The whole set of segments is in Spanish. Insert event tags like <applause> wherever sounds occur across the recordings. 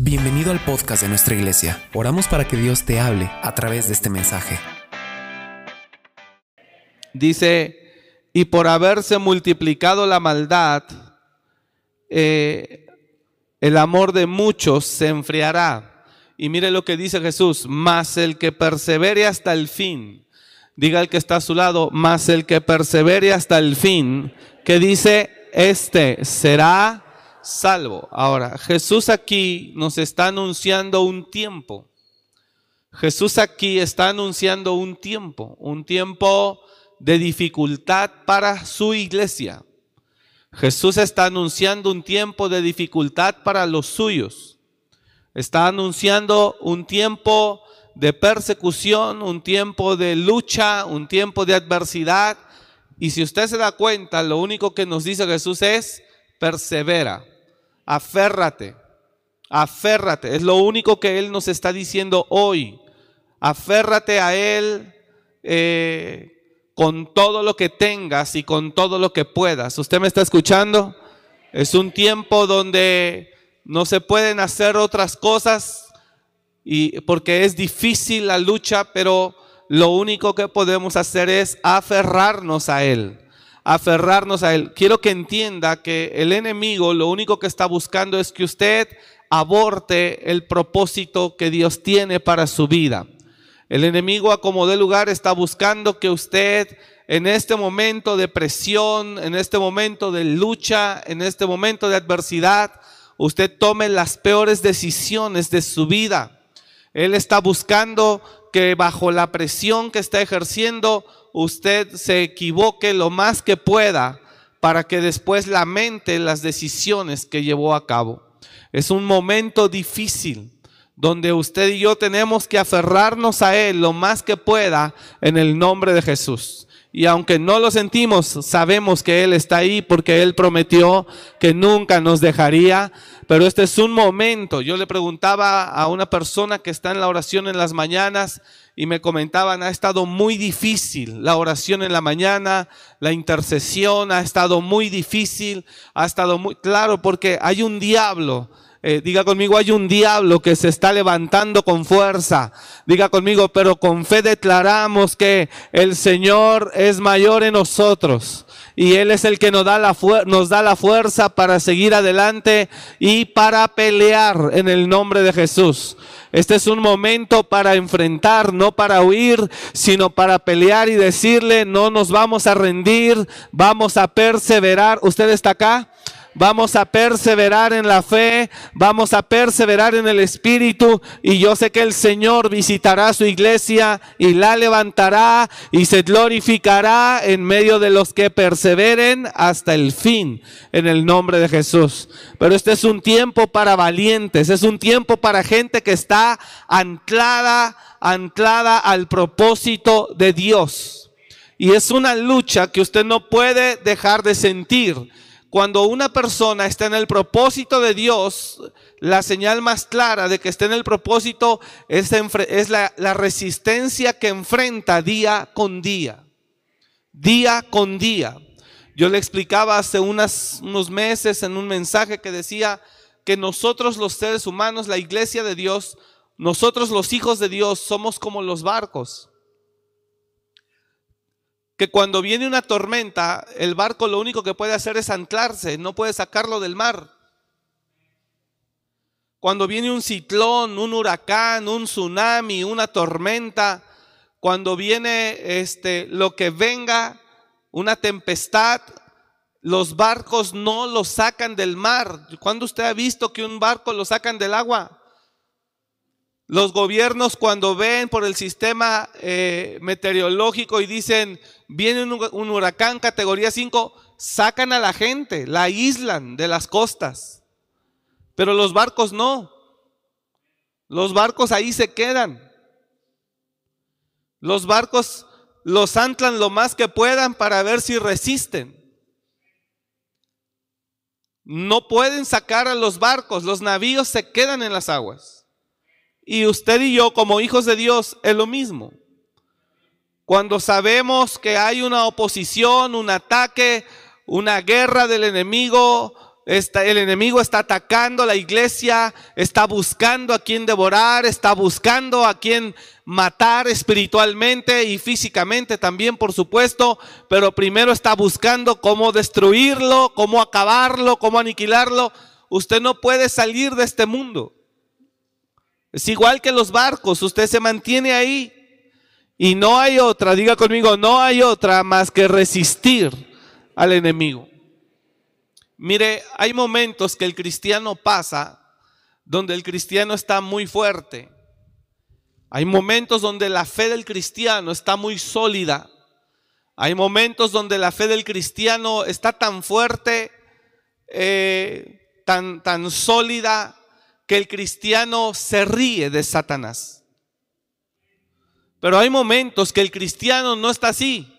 Bienvenido al podcast de nuestra iglesia. Oramos para que Dios te hable a través de este mensaje. Dice, y por haberse multiplicado la maldad, eh, el amor de muchos se enfriará. Y mire lo que dice Jesús, más el que persevere hasta el fin. Diga el que está a su lado, más el que persevere hasta el fin, que dice, este será salvo. Ahora, Jesús aquí nos está anunciando un tiempo. Jesús aquí está anunciando un tiempo, un tiempo de dificultad para su iglesia. Jesús está anunciando un tiempo de dificultad para los suyos. Está anunciando un tiempo de persecución, un tiempo de lucha, un tiempo de adversidad. Y si usted se da cuenta, lo único que nos dice Jesús es, persevera aférrate, aférrate. Es lo único que Él nos está diciendo hoy. Aférrate a Él eh, con todo lo que tengas y con todo lo que puedas. ¿Usted me está escuchando? Es un tiempo donde no se pueden hacer otras cosas y porque es difícil la lucha, pero lo único que podemos hacer es aferrarnos a Él aferrarnos a Él. Quiero que entienda que el enemigo lo único que está buscando es que usted aborte el propósito que Dios tiene para su vida. El enemigo a como de lugar está buscando que usted en este momento de presión, en este momento de lucha, en este momento de adversidad, usted tome las peores decisiones de su vida. Él está buscando que bajo la presión que está ejerciendo, usted se equivoque lo más que pueda para que después lamente las decisiones que llevó a cabo. Es un momento difícil donde usted y yo tenemos que aferrarnos a Él lo más que pueda en el nombre de Jesús. Y aunque no lo sentimos, sabemos que Él está ahí porque Él prometió que nunca nos dejaría. Pero este es un momento. Yo le preguntaba a una persona que está en la oración en las mañanas y me comentaban, ha estado muy difícil la oración en la mañana, la intercesión ha estado muy difícil, ha estado muy claro porque hay un diablo eh, diga conmigo, hay un diablo que se está levantando con fuerza. Diga conmigo, pero con fe declaramos que el Señor es mayor en nosotros. Y Él es el que nos da, la nos da la fuerza para seguir adelante y para pelear en el nombre de Jesús. Este es un momento para enfrentar, no para huir, sino para pelear y decirle, no nos vamos a rendir, vamos a perseverar. ¿Usted está acá? Vamos a perseverar en la fe, vamos a perseverar en el Espíritu y yo sé que el Señor visitará su iglesia y la levantará y se glorificará en medio de los que perseveren hasta el fin en el nombre de Jesús. Pero este es un tiempo para valientes, es un tiempo para gente que está anclada, anclada al propósito de Dios. Y es una lucha que usted no puede dejar de sentir cuando una persona está en el propósito de Dios, la señal más clara de que está en el propósito es, la, resistencia que enfrenta día con día. Día con día. Yo le explicaba hace unos meses en un mensaje que decía que nosotros los seres humanos, la iglesia de Dios, nosotros los hijos de Dios somos como los barcos que cuando viene una tormenta, el barco lo único que puede hacer es anclarse, no puede sacarlo del mar. Cuando viene un ciclón, un huracán, un tsunami, una tormenta, cuando viene este lo que venga, una tempestad, los barcos no lo sacan del mar. ¿Cuándo usted ha visto que un barco lo sacan del agua? Los gobiernos cuando ven por el sistema eh, meteorológico y dicen, viene un, huracán categoría 5, sacan a la gente, la aíslan de las costas. Pero los barcos no. Los barcos ahí se quedan. Los barcos los anclan lo más que puedan para ver si resisten. No pueden sacar a los barcos, los navíos se quedan en las aguas. Y usted y yo como hijos de Dios es lo mismo. Cuando sabemos que hay una oposición, un ataque, una guerra del enemigo, está, el enemigo está atacando la iglesia, está buscando a quien devorar, está buscando a quien matar espiritualmente y físicamente también, por supuesto, pero primero está buscando cómo destruirlo, cómo acabarlo, cómo aniquilarlo. Usted no puede salir de este mundo. Es igual que los barcos, usted se mantiene ahí y no hay otra, diga conmigo, no hay otra más que resistir al enemigo. Mire, hay momentos que el cristiano pasa donde el cristiano está muy fuerte. Hay momentos donde la fe del cristiano está muy sólida. Hay momentos donde la fe del cristiano está tan fuerte, eh, tan, tan sólida, que el cristiano se ríe de Satanás. Pero hay momentos que el cristiano no está así.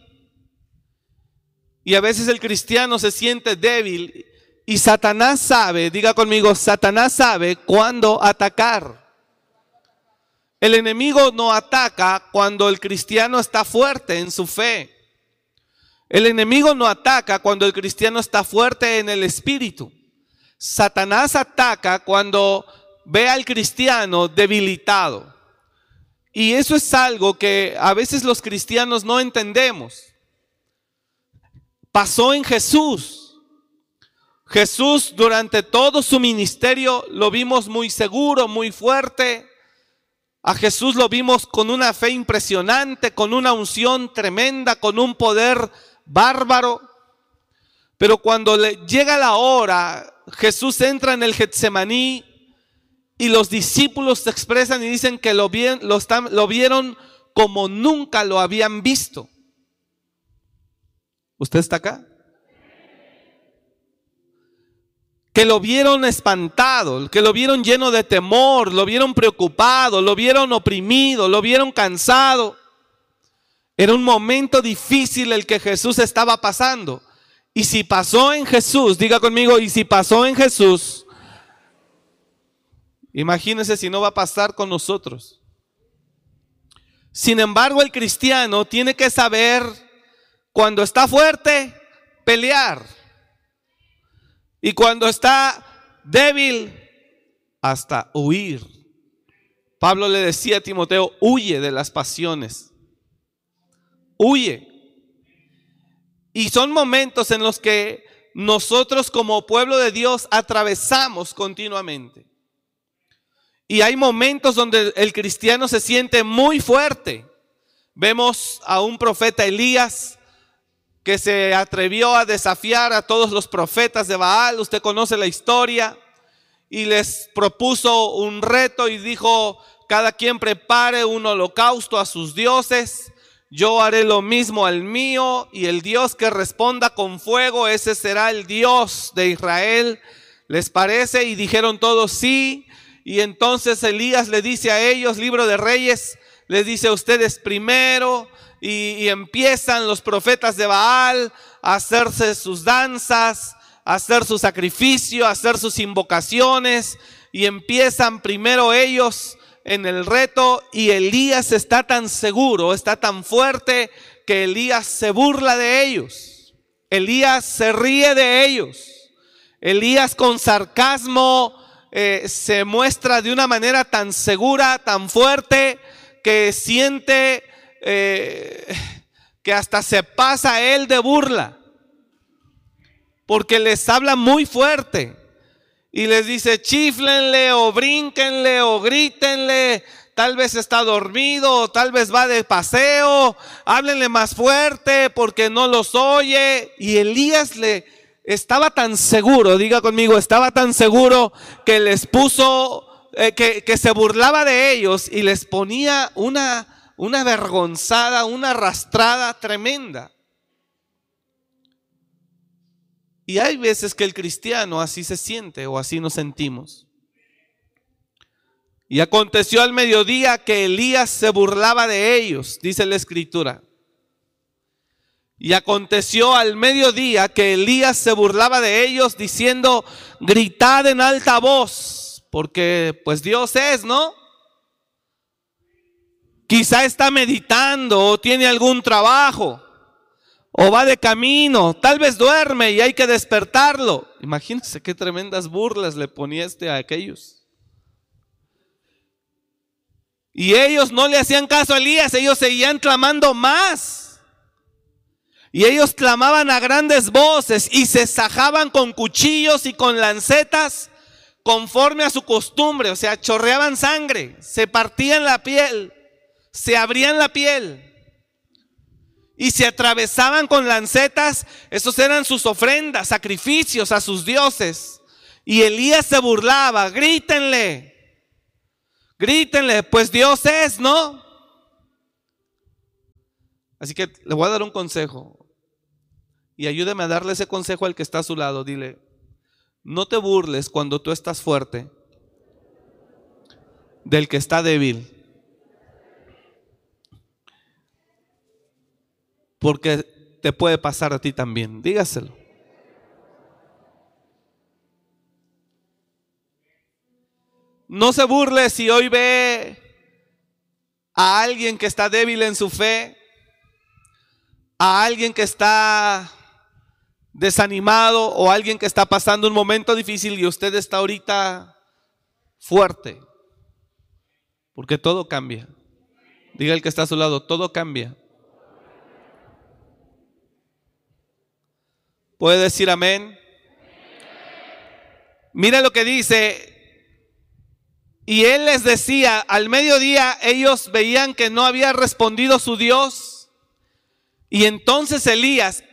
Y a veces el cristiano se siente débil y Satanás sabe, diga conmigo, Satanás sabe cuándo atacar. El enemigo no ataca cuando el cristiano está fuerte en su fe. El enemigo no ataca cuando el cristiano está fuerte en el espíritu. Satanás ataca cuando ve al cristiano debilitado. Y eso es algo que a veces los cristianos no entendemos. Pasó en Jesús. Jesús durante todo su ministerio lo vimos muy seguro, muy fuerte. A Jesús lo vimos con una fe impresionante, con una unción tremenda, con un poder bárbaro. Pero cuando le llega la hora, Jesús entra en el Getsemaní y los discípulos se expresan y dicen que lo, lo, lo vieron como nunca lo habían visto. ¿Usted está acá? Que lo vieron espantado, que lo vieron lleno de temor, lo vieron preocupado, lo vieron oprimido, lo vieron cansado. Era un momento difícil el que Jesús estaba pasando. Y si pasó en Jesús, diga conmigo, y si pasó en Jesús, Imagínense si no va a pasar con nosotros. Sin embargo, el cristiano tiene que saber cuando está fuerte, pelear. Y cuando está débil, hasta huir. Pablo le decía a Timoteo, huye de las pasiones. Huye. Y son momentos en los que nosotros como pueblo de Dios atravesamos continuamente. Y hay momentos donde el cristiano se siente muy fuerte. Vemos a un profeta Elías que se atrevió a desafiar a todos los profetas de Baal. Usted conoce la historia. Y les propuso un reto y dijo, cada quien prepare un holocausto a sus dioses. Yo haré lo mismo al mío y el Dios que responda con fuego, ese será el Dios de Israel. ¿Les parece? Y dijeron todos sí. Y entonces Elías le dice a ellos, libro de reyes, les dice a ustedes primero, y, empiezan los profetas de Baal a hacerse sus danzas, a hacer su sacrificio, a hacer sus invocaciones, y empiezan primero ellos en el reto, y Elías está tan seguro, está tan fuerte, que Elías se burla de ellos. Elías se ríe de ellos. Elías con sarcasmo eh, se muestra de una manera tan segura, tan fuerte, que siente eh, que hasta se pasa él de burla. Porque les habla muy fuerte. Y les dice, chiflenle o brínquenle o grítenle. Tal vez está dormido, tal vez va de paseo. Háblenle más fuerte porque no los oye. Y Elías le, estaba tan seguro, diga conmigo, estaba tan seguro que les puso, eh, que, se burlaba de ellos y les ponía una, una vergonzada, una arrastrada tremenda. Y hay veces que el cristiano así se siente o así nos sentimos. Y aconteció al mediodía que Elías se burlaba de ellos, dice la escritura. Y aconteció al mediodía que Elías se burlaba de ellos diciendo, gritad en alta voz, porque pues Dios es, ¿no? Quizá está meditando o tiene algún trabajo o va de camino, tal vez duerme y hay que despertarlo. Imagínense qué tremendas burlas le ponía este a aquellos. Y ellos no le hacían caso a Elías, ellos seguían clamando más. Y ellos clamaban a grandes voces y se sajaban con cuchillos y con lancetas conforme a su costumbre, o sea, chorreaban sangre, se partían la piel, se abrían la piel y se atravesaban con lancetas, esos eran sus ofrendas, sacrificios a sus dioses. Y Elías se burlaba, grítenle, grítenle, pues Dios es, ¿no? Así que le voy a dar un consejo. Y ayúdeme a darle ese consejo al que está a su lado. Dile, no te burles cuando tú estás fuerte del que está débil. porque te puede pasar a ti también. Dígaselo. No se burle si hoy ve a alguien que está débil en su fe, a alguien que está desanimado o alguien que está pasando un momento difícil y usted está ahorita fuerte. Porque todo cambia. Diga el que está a su lado, todo cambia. ¿Puede decir amén? Mira lo que dice. Y él les decía, al mediodía ellos veían que no había respondido su Dios. Y entonces Elías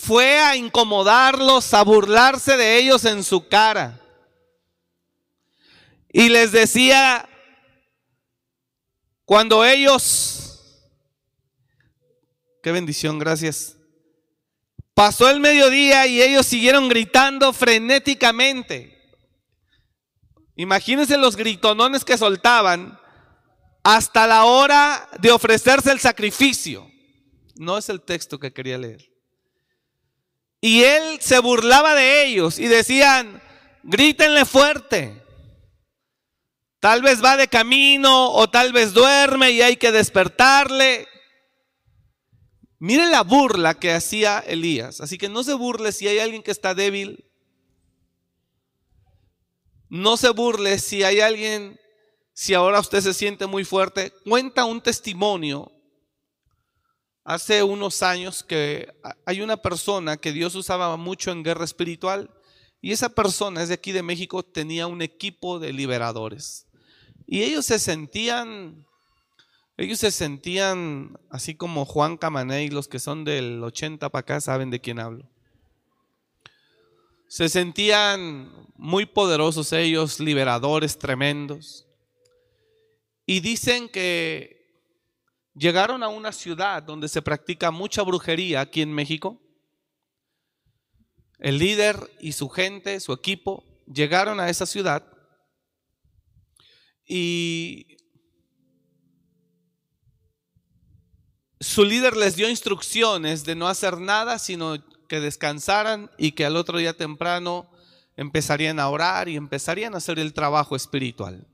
fue a incomodarlos, a burlarse de ellos en su cara. Y les decía, cuando ellos, qué bendición, gracias. Pasó el mediodía y ellos siguieron gritando frenéticamente. Imagínense los gritonones que soltaban hasta la hora de ofrecerse el sacrificio. No es el texto que quería leer. Y él se burlaba de ellos y decían, grítenle fuerte. Tal vez va de camino o tal vez duerme y hay que despertarle. Mire la burla que hacía Elías. Así que no se burle si hay alguien que está débil. No se burle si hay alguien, si ahora usted se siente muy fuerte. Cuenta un testimonio. Hace unos años que hay una persona que Dios usaba mucho en guerra espiritual y esa persona es de aquí de México, tenía un equipo de liberadores. Y ellos se sentían ellos se sentían así como Juan Camaney, los que son del 80 para acá saben de quién hablo. Se sentían muy poderosos ellos, liberadores tremendos. Y dicen que llegaron a una ciudad donde se practica mucha brujería aquí en México. El líder y su gente, su equipo, llegaron a esa ciudad y su líder les dio instrucciones de no hacer nada, sino que descansaran y que al otro día temprano empezarían a orar y empezarían a hacer el trabajo espiritual.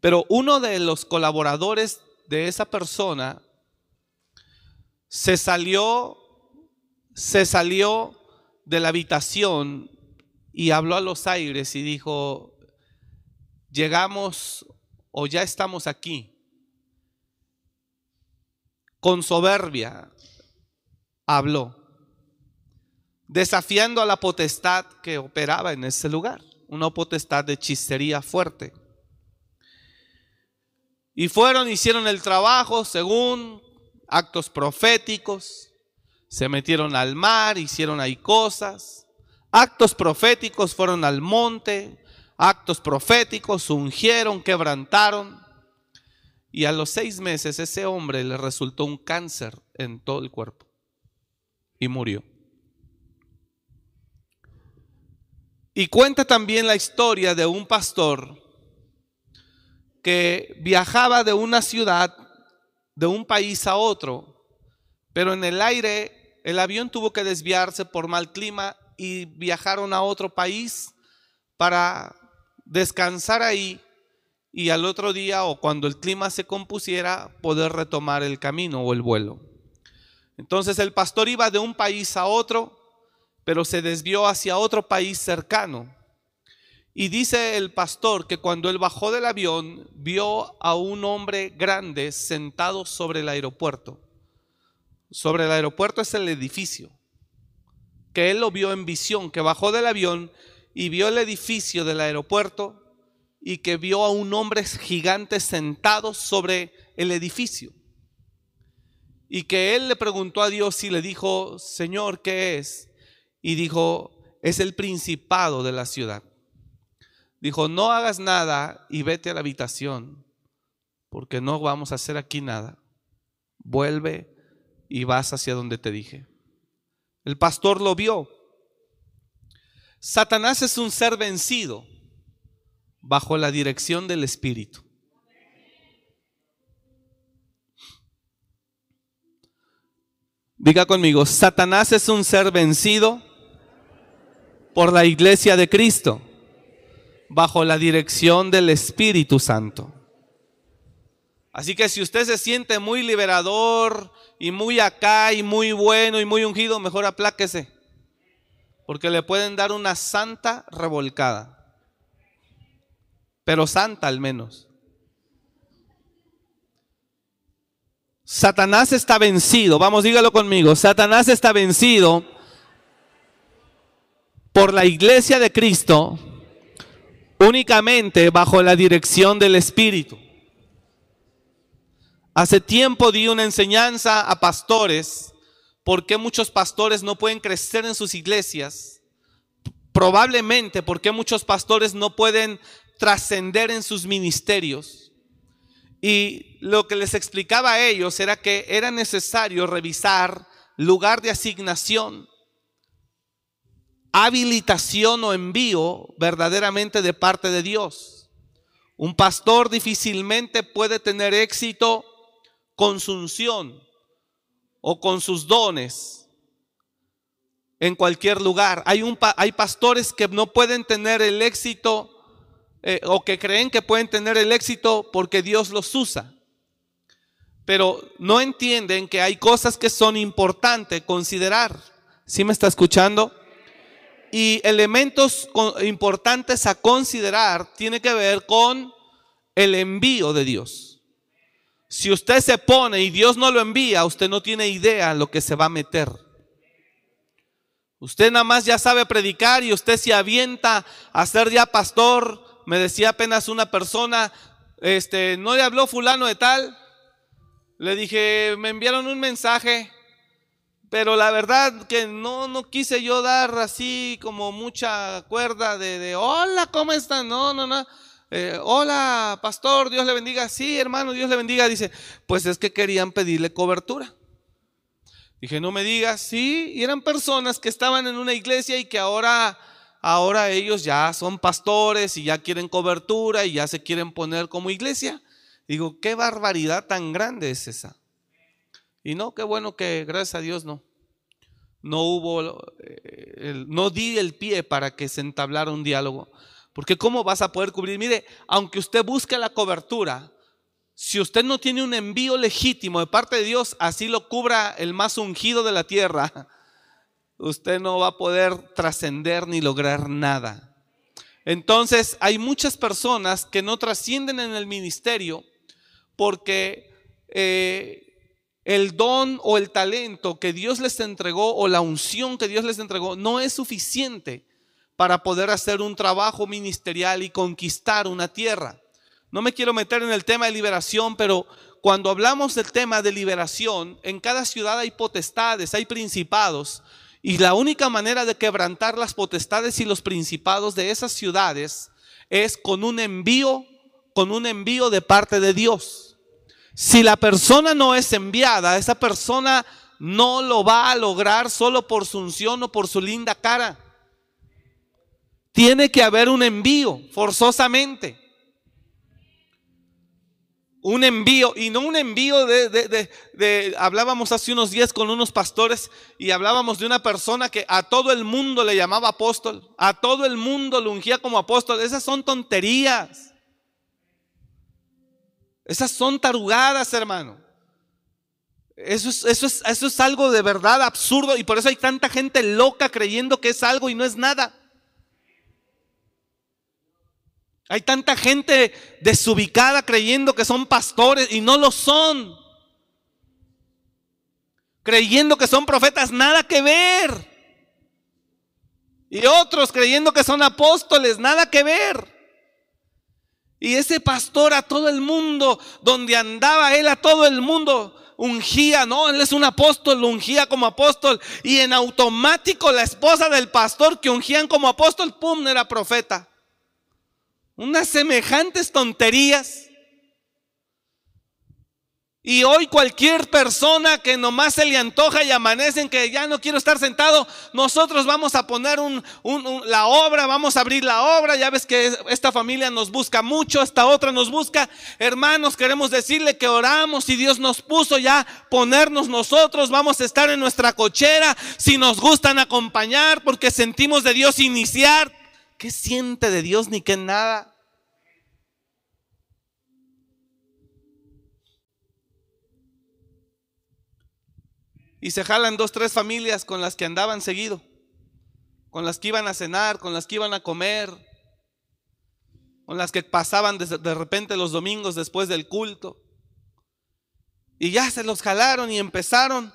Pero uno de los colaboradores de esa persona se salió, se salió de la habitación y habló a los aires y dijo, llegamos o ya estamos aquí con soberbia habló, desafiando a la potestad que operaba en ese lugar, una potestad de hechicería fuerte. Y fueron, hicieron el trabajo según actos proféticos, se metieron al mar, hicieron ahí cosas. Actos proféticos fueron al monte, actos proféticos ungieron, quebrantaron. Y a los seis meses ese hombre le resultó un cáncer en todo el cuerpo y murió. Y cuenta también la historia de un pastor que viajaba de una ciudad, de un país a otro, pero en el aire el avión tuvo que desviarse por mal clima y viajaron a otro país para descansar ahí y al otro día o cuando el clima se compusiera poder retomar el camino o el vuelo. Entonces el pastor iba de un país a otro, pero se desvió hacia otro país cercano. Y dice el pastor que cuando él bajó del avión vio a un hombre grande sentado sobre el aeropuerto. Sobre el aeropuerto es el edificio. Que él lo vio en visión, que bajó del avión y vio el edificio del aeropuerto y que vio a un hombre gigante sentado sobre el edificio. Y que él le preguntó a Dios y le dijo, Señor, ¿qué es? Y dijo, es el principado de la ciudad. Dijo, no hagas nada y vete a la habitación, porque no vamos a hacer aquí nada. Vuelve y vas hacia donde te dije. El pastor lo vio. Satanás es un ser vencido bajo la dirección del Espíritu. Diga conmigo, Satanás es un ser vencido por la iglesia de Cristo, bajo la dirección del Espíritu Santo. Así que si usted se siente muy liberador y muy acá y muy bueno y muy ungido, mejor apláquese, porque le pueden dar una santa revolcada, pero santa al menos. Satanás está vencido, vamos, dígalo conmigo, Satanás está vencido por la iglesia de Cristo únicamente bajo la dirección del Espíritu. Hace tiempo di una enseñanza a pastores, por qué muchos pastores no pueden crecer en sus iglesias, probablemente porque muchos pastores no pueden trascender en sus ministerios. Y lo que les explicaba a ellos era que era necesario revisar lugar de asignación, habilitación o envío verdaderamente de parte de Dios. Un pastor difícilmente puede tener éxito con su unción o con sus dones en cualquier lugar. Hay, un, hay pastores que no pueden tener el éxito eh, o que creen que pueden tener el éxito porque Dios los usa. Pero no entienden que hay cosas que son importantes considerar. ¿Sí me está escuchando? Y elementos importantes a considerar tiene que ver con el envío de Dios. Si usted se pone y Dios no lo envía, usted no tiene idea lo que se va a meter. Usted nada más ya sabe predicar y usted se avienta a ser ya pastor me decía apenas una persona, este, no le habló fulano de tal. Le dije, me enviaron un mensaje, pero la verdad que no, no quise yo dar así como mucha cuerda de, hola, ¿cómo están? No, no, no. Eh, hola, pastor, Dios le bendiga. Sí, hermano, Dios le bendiga. Dice, pues es que querían pedirle cobertura. Dije, no me digas, sí, y eran personas que estaban en una iglesia y que ahora ahora ellos ya son pastores y ya quieren cobertura y ya se quieren poner como iglesia. Digo, qué barbaridad tan grande es esa. Y no, qué bueno que gracias a Dios no. No hubo, eh, no di el pie para que se entablara un diálogo. Porque ¿cómo vas a poder cubrir? Mire, aunque usted busque la cobertura, si usted no tiene un envío legítimo de parte de Dios, así lo cubra el más ungido de la tierra <laughs> usted no va a poder trascender ni lograr nada. Entonces hay muchas personas que no trascienden en el ministerio porque eh, el don o el talento que Dios les entregó o la unción que Dios les entregó no es suficiente para poder hacer un trabajo ministerial y conquistar una tierra. No me quiero meter en el tema de liberación, pero cuando hablamos del tema de liberación, en cada ciudad hay potestades, hay principados, y la única manera de quebrantar las potestades y los principados de esas ciudades es con un envío, con un envío de parte de Dios. Si la persona no es enviada, esa persona no lo va a lograr solo por su unción o por su linda cara. Tiene que haber un envío, forzosamente un envío, y no un envío de, hablábamos hace unos días con unos pastores y hablábamos de una persona que a todo el mundo le llamaba apóstol, a todo el mundo lo ungía como apóstol. Esas son tonterías. Esas son tarugadas, hermano. Eso es, eso, es, eso es algo de verdad absurdo y por eso hay tanta gente loca creyendo que es algo y no es nada. Hay tanta gente desubicada creyendo que son pastores y no lo son. Creyendo que son profetas, nada que ver. Y otros creyendo que son apóstoles, nada que ver. Y ese pastor a todo el mundo, donde andaba él a todo el mundo, ungía, no, él es un apóstol, ungía como apóstol. Y en automático la esposa del pastor que ungían como apóstol, pum, era profeta. Unas semejantes tonterías. Y hoy cualquier persona que nomás se le antoja y amanecen que ya no quiero estar sentado, nosotros vamos a poner un, la obra, vamos a abrir la obra. Ya ves que esta familia nos busca mucho, esta otra nos busca. Hermanos, queremos decirle que oramos y Dios nos puso ya ponernos nosotros. Vamos a estar en nuestra cochera si nos gustan acompañar porque sentimos de Dios iniciar. ¿Qué siente de Dios ni qué nada? Y se jalan dos, tres familias con las que andaban seguido, con las que iban a cenar, con las que iban a comer, con las que pasaban de, repente los domingos después del culto. Y ya se los jalaron y empezaron.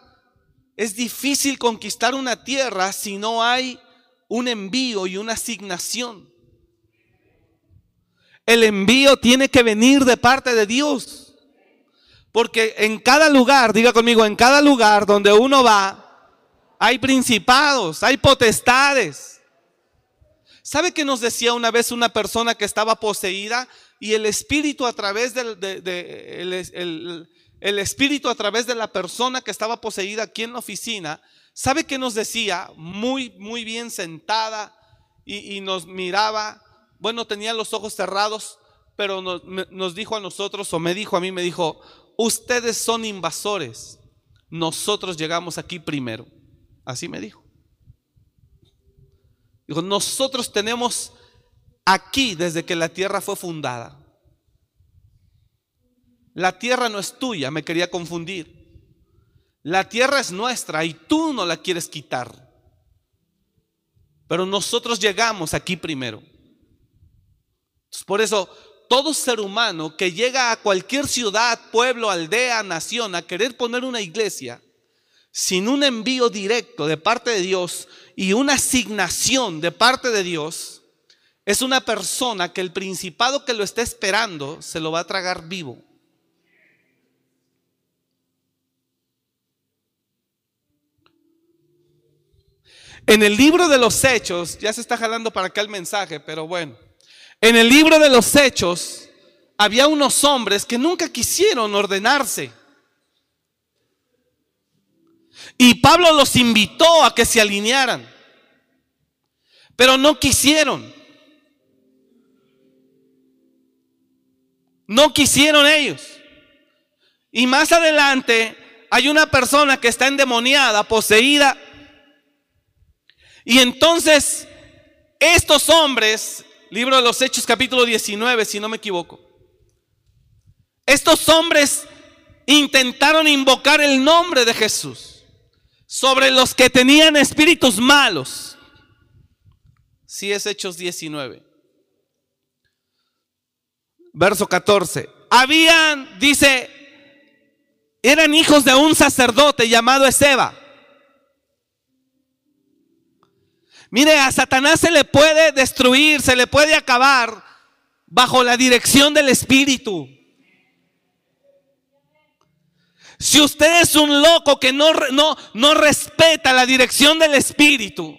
Es difícil conquistar una tierra si no hay un envío y una asignación. El envío tiene que venir de parte de Dios. Porque en cada lugar, diga conmigo, en cada lugar donde uno va, hay principados, hay potestades. ¿Sabe que nos decía una vez una persona que estaba poseída y el espíritu a través del el espíritu a través de la persona que estaba poseída aquí en la oficina ¿Sabe qué nos decía? Muy, muy bien sentada y, nos miraba. Bueno, tenía los ojos cerrados, pero nos dijo a nosotros, o me dijo a mí, me dijo, ustedes son invasores, nosotros llegamos aquí primero. Así me dijo. Dijo, nosotros tenemos aquí desde que la tierra fue fundada. La tierra no es tuya, me quería confundir. La tierra es nuestra y tú no la quieres quitar. Pero nosotros llegamos aquí primero. Por eso, todo ser humano que llega a cualquier ciudad, pueblo, aldea, nación a querer poner una iglesia, sin un envío directo de parte de Dios y una asignación de parte de Dios, es una persona que el principado que lo está esperando se lo va a tragar vivo. En el libro de los hechos, ya se está jalando para acá el mensaje, pero bueno, en el libro de los hechos había unos hombres que nunca quisieron ordenarse. Y Pablo los invitó a que se alinearan, pero no quisieron. No quisieron ellos. Y más adelante hay una persona que está endemoniada, poseída y entonces, estos hombres, libro de los Hechos capítulo 19, si no me equivoco, estos hombres intentaron invocar el nombre de Jesús sobre los que tenían espíritus malos. Si es Hechos 19. Verso 14. Habían, dice, eran hijos de un sacerdote llamado Ezeba Mire, a Satanás se le puede destruir, se le puede acabar bajo la dirección del Espíritu. Si usted es un loco que no, no, no respeta la dirección del Espíritu,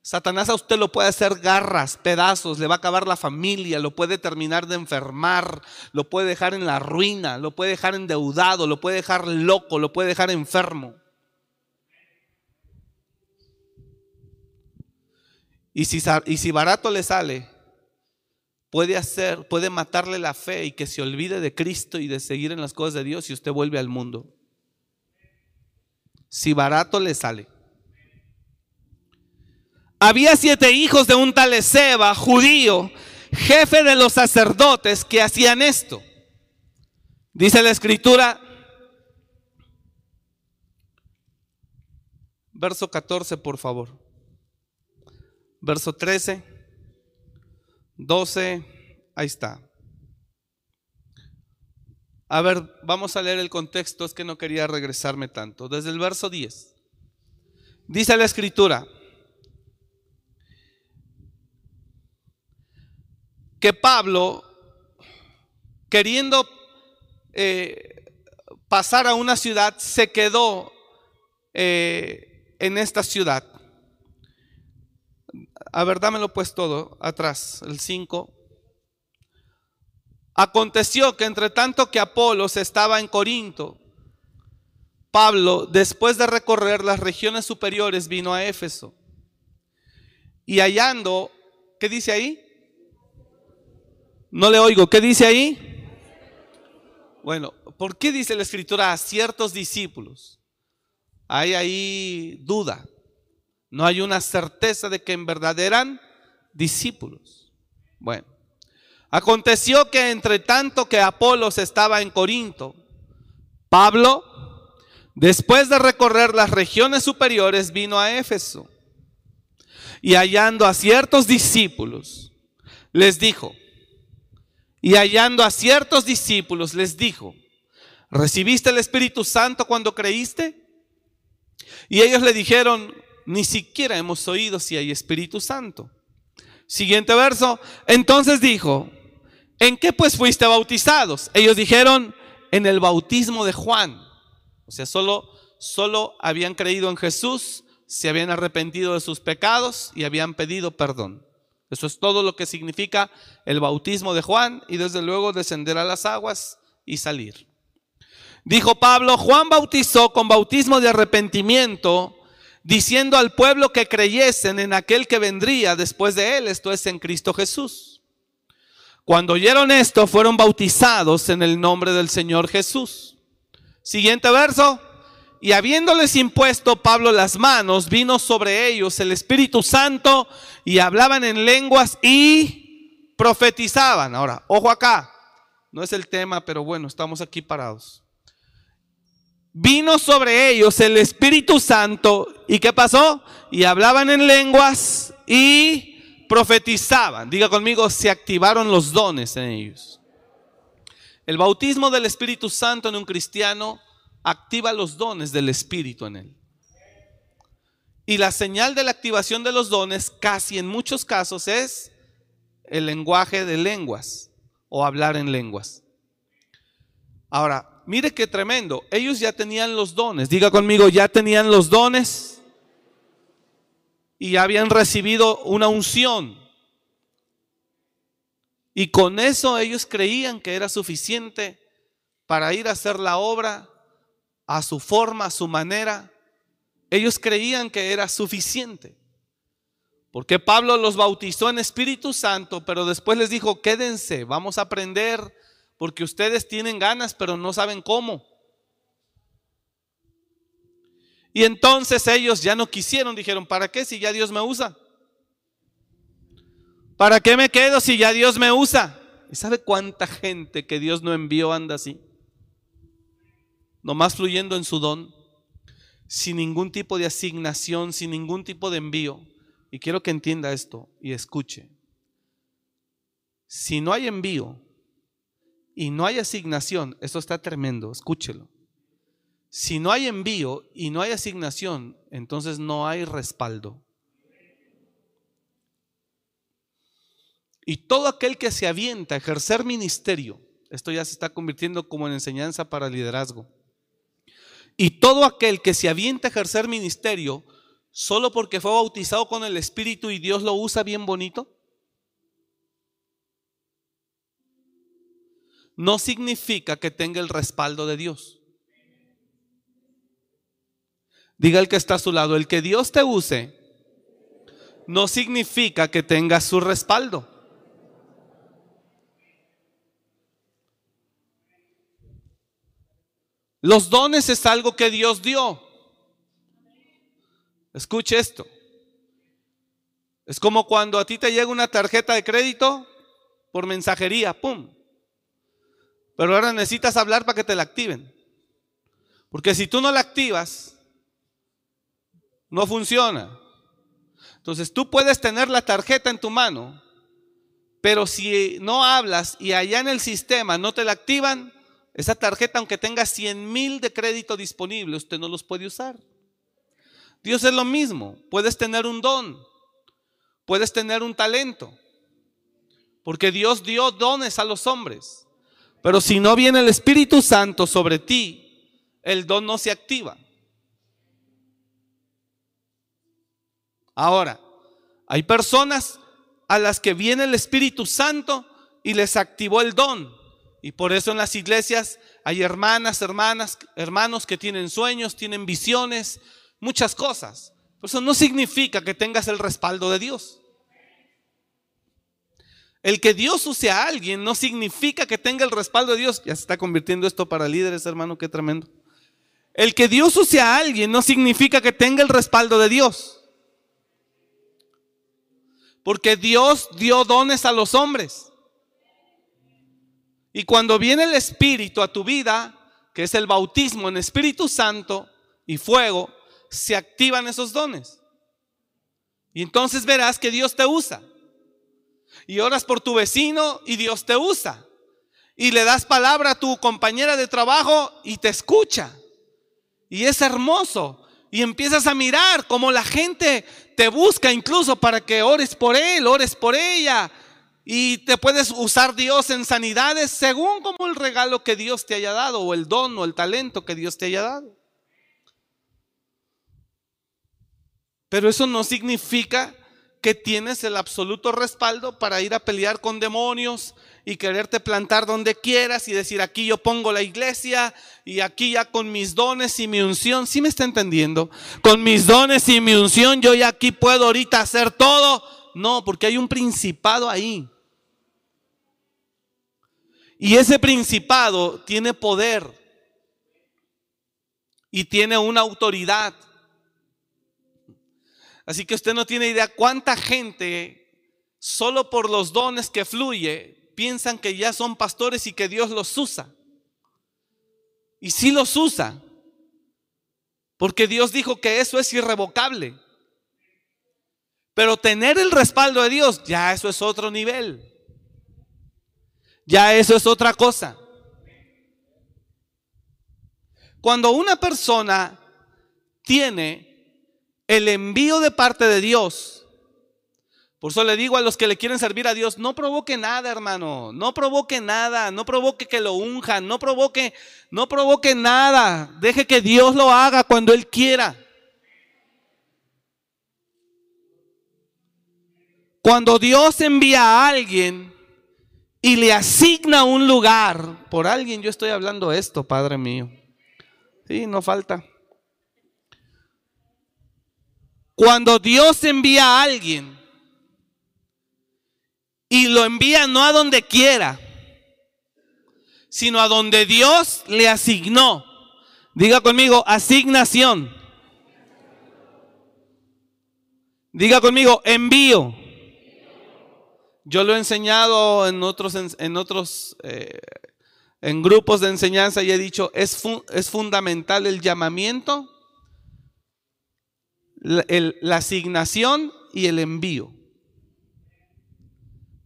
Satanás a usted lo puede hacer garras, pedazos, le va a acabar la familia, lo puede terminar de enfermar, lo puede dejar en la ruina, lo puede dejar endeudado, lo puede dejar loco, lo puede dejar enfermo. Y si, y si barato le sale, puede hacer, puede matarle la fe y que se olvide de Cristo y de seguir en las cosas de Dios y usted vuelve al mundo. Si barato le sale. Había siete hijos de un tal Ezeba, judío, jefe de los sacerdotes que hacían esto. Dice la escritura, verso 14, por favor. Verso 13, 12, ahí está. A ver, vamos a leer el contexto, es que no quería regresarme tanto. Desde el verso 10. Dice la escritura que Pablo, queriendo eh, pasar a una ciudad, se quedó eh, en esta ciudad. A ver, dámelo pues todo atrás, el 5. Aconteció que entre tanto que Apolos estaba en Corinto, Pablo, después de recorrer las regiones superiores, vino a Éfeso. Y hallando, ¿qué dice ahí? No le oigo, ¿qué dice ahí? Bueno, ¿por qué dice la escritura a ciertos discípulos? Hay ahí duda. No hay una certeza de que en verdad eran discípulos. Bueno, aconteció que entre tanto que Apolos estaba en Corinto, Pablo Después de recorrer las regiones superiores, vino a Éfeso y hallando a ciertos discípulos, les dijo, y hallando a ciertos discípulos, les dijo, ¿recibiste el Espíritu Santo cuando creíste? Y ellos le dijeron, ni siquiera hemos oído si hay Espíritu Santo. Siguiente verso, entonces dijo, ¿en qué pues fuiste bautizados? Ellos dijeron, en el bautismo de Juan. O sea, solo, solo habían creído en Jesús, se habían arrepentido de sus pecados y habían pedido perdón. Eso es todo lo que significa el bautismo de Juan y desde luego descender a las aguas y salir. Dijo Pablo, Juan bautizó con bautismo de arrepentimiento, diciendo al pueblo que creyesen en aquel que vendría después de él, esto es en Cristo Jesús. Cuando oyeron esto, fueron bautizados en el nombre del Señor Jesús. Siguiente verso. Y habiéndoles impuesto Pablo las manos, vino sobre ellos el Espíritu Santo y hablaban en lenguas y profetizaban. Ahora, ojo acá, no es el tema, pero bueno, estamos aquí parados. Vino sobre ellos el Espíritu Santo y ¿qué pasó? Y hablaban en lenguas y profetizaban. Diga conmigo, se activaron los dones en ellos. El bautismo del Espíritu Santo en un cristiano activa los dones del Espíritu en él. Y la señal de la activación de los dones casi en muchos casos es el lenguaje de lenguas o hablar en lenguas. Ahora, mire qué tremendo. Ellos ya tenían los dones. Diga conmigo, ya tenían los dones y ya habían recibido una unción. Y con eso ellos creían que era suficiente para ir a hacer la obra a su forma, a su manera. Ellos creían que era suficiente. Porque Pablo los bautizó en Espíritu Santo, pero después les dijo, quédense, vamos a aprender, porque ustedes tienen ganas, pero no saben cómo. Y entonces ellos ya no quisieron, dijeron, ¿para qué si ya Dios me usa? ¿Para qué me quedo si ya Dios me usa? ¿Y sabe cuánta gente que Dios no envió anda así? Nomás fluyendo en su don, sin ningún tipo de asignación, sin ningún tipo de envío. Y quiero que entienda esto y escuche. Si no hay envío y no hay asignación, esto está tremendo, escúchelo. Si no hay envío y no hay asignación, entonces no hay respaldo. Y todo aquel que se avienta a ejercer ministerio, esto ya se está convirtiendo como en enseñanza para liderazgo. Y todo aquel que se avienta a ejercer ministerio solo porque fue bautizado con el Espíritu y Dios lo usa bien bonito, no significa que tenga el respaldo de Dios. Diga el que está a su lado, el que Dios te use no significa que tenga su respaldo. Los dones es algo que Dios dio. Escuche esto. Es como cuando a ti te llega una tarjeta de crédito por mensajería, ¡pum! Pero ahora necesitas hablar para que te la activen. Porque si tú no la activas, No funciona. Entonces tú puedes tener la tarjeta en tu mano, pero si no hablas y allá en el sistema no te la activan, esa tarjeta, aunque tenga 100 mil de crédito disponible, usted no los puede usar. Dios es lo mismo. Puedes tener un don, puedes tener un talento, porque Dios dio dones a los hombres. Pero si no viene el Espíritu Santo sobre ti, el don no se activa. Ahora, hay personas a las que viene el Espíritu Santo y les activó el don. Y por eso en las iglesias hay hermanas, hermanas, hermanos que tienen sueños, tienen visiones, muchas cosas. eso no significa que tengas el respaldo de Dios. El que Dios use a alguien no significa que tenga el respaldo de Dios. Ya se está convirtiendo esto para líderes, hermano, qué tremendo. El que Dios use a alguien no significa que tenga el respaldo de Dios. Porque Dios dio dones a los hombres. Y cuando viene el Espíritu a tu vida, que es el bautismo en Espíritu Santo y fuego, se activan esos dones. Y entonces verás que Dios te usa. Y oras por tu vecino y Dios te usa. Y le das palabra a tu compañera de trabajo y te escucha. Y es hermoso. Y empiezas a mirar cómo la gente te busca incluso para que ores por él, ores por ella. Y te puedes usar Dios en sanidades según como el regalo que Dios te haya dado o el don o el talento que Dios te haya dado. Pero eso no significa que tienes el absoluto respaldo para ir a pelear con demonios y quererte plantar donde quieras y decir aquí yo pongo la iglesia y aquí ya con mis dones y mi unción, ¿sí me está entendiendo? Con mis dones y mi unción yo ya aquí puedo ahorita hacer todo. No, porque hay un principado ahí. Y ese principado tiene poder y tiene una autoridad. Así que usted no tiene idea cuánta gente, solo por los dones que fluye, piensan que ya son pastores y que Dios los usa. Y sí los usa, porque Dios dijo que eso es irrevocable. Pero tener el respaldo de Dios, ya eso es otro nivel. Ya eso es otra cosa. Cuando una persona tiene el envío de parte de Dios. Por eso le digo a los que le quieren servir a Dios, no provoque nada, hermano, no provoque nada, no provoque que lo unjan, no provoque, no provoque nada, deje que Dios lo haga cuando Él quiera. Cuando Dios envía a alguien y le asigna un lugar, por alguien yo estoy hablando esto, Padre mío. Sí, no falta. Cuando Dios envía a alguien y lo envía no a donde quiera, sino a donde Dios le asignó. Diga conmigo, asignación. Diga conmigo, envío. Yo lo he enseñado en otros, en otros, eh, en grupos de enseñanza y he dicho, es, es fundamental el llamamiento la, asignación y el envío.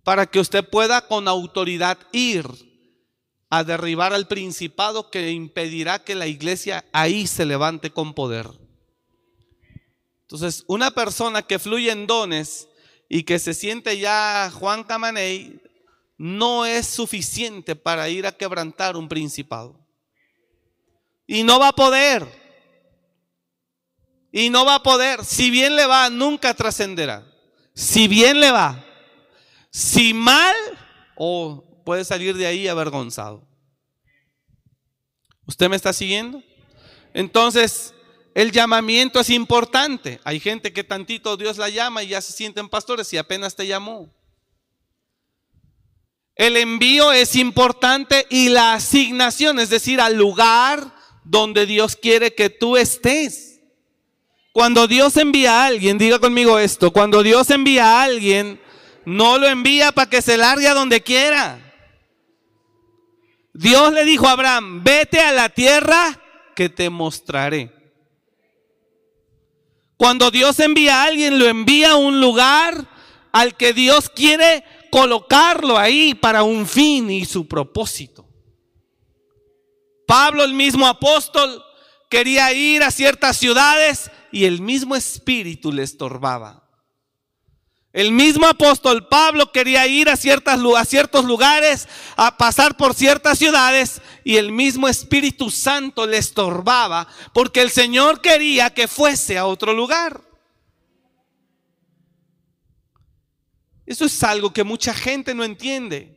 Para que usted pueda con autoridad ir a derribar al principado que impedirá que la iglesia ahí se levante con poder. Entonces, una persona que fluye en dones y que se siente ya Juan Camaney, no es suficiente para ir a quebrantar un principado. Y no va a poder. Y no va a poder. Si bien le va, nunca trascenderá. Si bien le va. Si mal, o puede salir de ahí avergonzado. ¿Usted me está siguiendo? Entonces, el llamamiento es importante. Hay gente que tantito Dios la llama y ya se sienten pastores y apenas te llamó. El envío es importante y la asignación, es decir, al lugar donde Dios quiere que tú estés. Cuando Dios envía a alguien, diga conmigo esto, cuando Dios envía a alguien, no lo envía para que se largue a donde quiera. Dios le dijo a Abraham, vete a la tierra que te mostraré. Cuando Dios envía a alguien, lo envía a un lugar al que Dios quiere colocarlo ahí para un fin y su propósito. Pablo, el mismo apóstol, quería ir a ciertas ciudades y el mismo espíritu le estorbaba. El mismo apóstol Pablo quería ir a, ciertas, a ciertos lugares, a pasar por ciertas ciudades, y el mismo Espíritu Santo le estorbaba, porque el Señor quería que fuese a otro lugar. Eso es algo que mucha gente no entiende,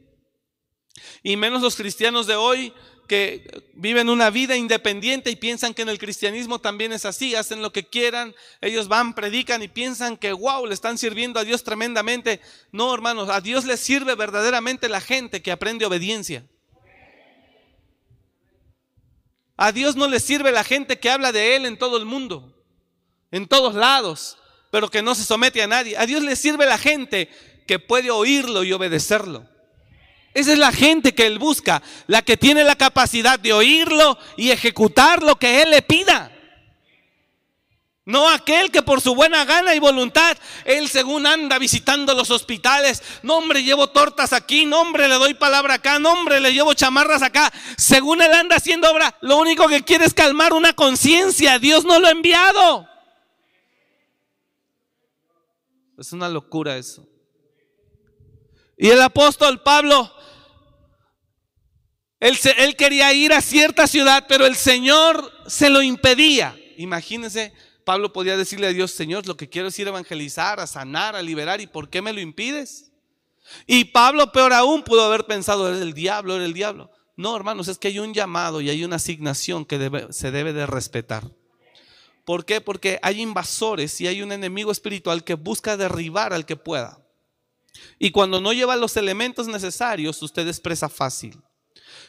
y menos los cristianos de hoy que viven una vida independiente y piensan que en el cristianismo también es así, hacen lo que quieran, ellos van, predican y piensan que, wow, le están sirviendo a Dios tremendamente. No, hermanos, a Dios le sirve verdaderamente la gente que aprende obediencia. A Dios no le sirve la gente que habla de Él en todo el mundo, en todos lados, pero que no se somete a nadie. A Dios le sirve la gente que puede oírlo y obedecerlo. Esa es la gente que Él busca, la que tiene la capacidad de oírlo y ejecutar lo que Él le pida. No aquel que por su buena gana y voluntad, él según anda visitando los hospitales, no hombre, llevo tortas aquí, no hombre, le doy palabra acá, no hombre, le llevo chamarras acá, según él anda haciendo obra, lo único que quiere es calmar una conciencia, Dios no lo ha enviado. Es una locura eso. Y el apóstol Pablo él, quería ir a cierta ciudad, pero el Señor se lo impedía. Imagínense, Pablo podía decirle a Dios, Señor, lo que quiero es ir a evangelizar, a sanar, a liberar, ¿y por qué me lo impides? Y Pablo, peor aún, pudo haber pensado, es el diablo, era el diablo. No, hermanos, es que hay un llamado y hay una asignación que se debe de respetar. ¿Por qué? Porque hay invasores y hay un enemigo espiritual que busca derribar al que pueda. Y cuando no lleva los elementos necesarios, usted es presa fácil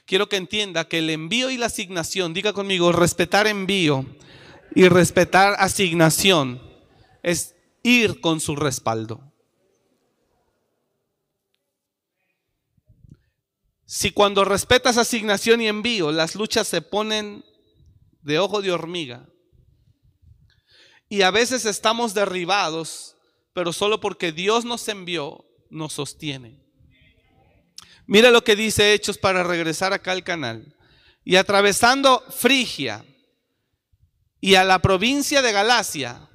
quiero que entienda que el envío y la asignación, diga conmigo, respetar envío y respetar asignación es ir con su respaldo. Si cuando respetas asignación y envío las luchas se ponen de ojo de hormiga y a veces estamos derribados, pero solo porque Dios nos envió, nos sostiene. Mira lo que dice Hechos para regresar acá al canal. Y atravesando Frigia y a la provincia de Galacia,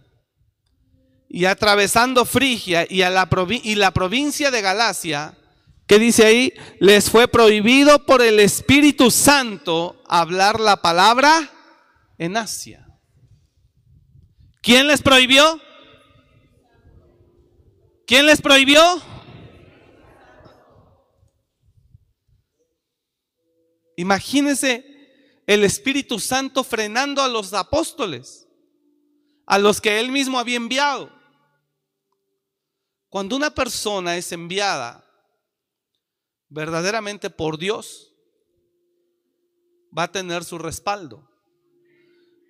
y atravesando Frigia y, a la, y la provincia de Galacia, ¿qué dice ahí? Les fue prohibido por el Espíritu Santo hablar la palabra en Asia. ¿Quién les prohibió? ¿Quién les prohibió? Imagínense el Espíritu Santo frenando a los apóstoles, a los que él mismo había enviado. Cuando una persona es enviada verdaderamente por Dios, va a tener su respaldo.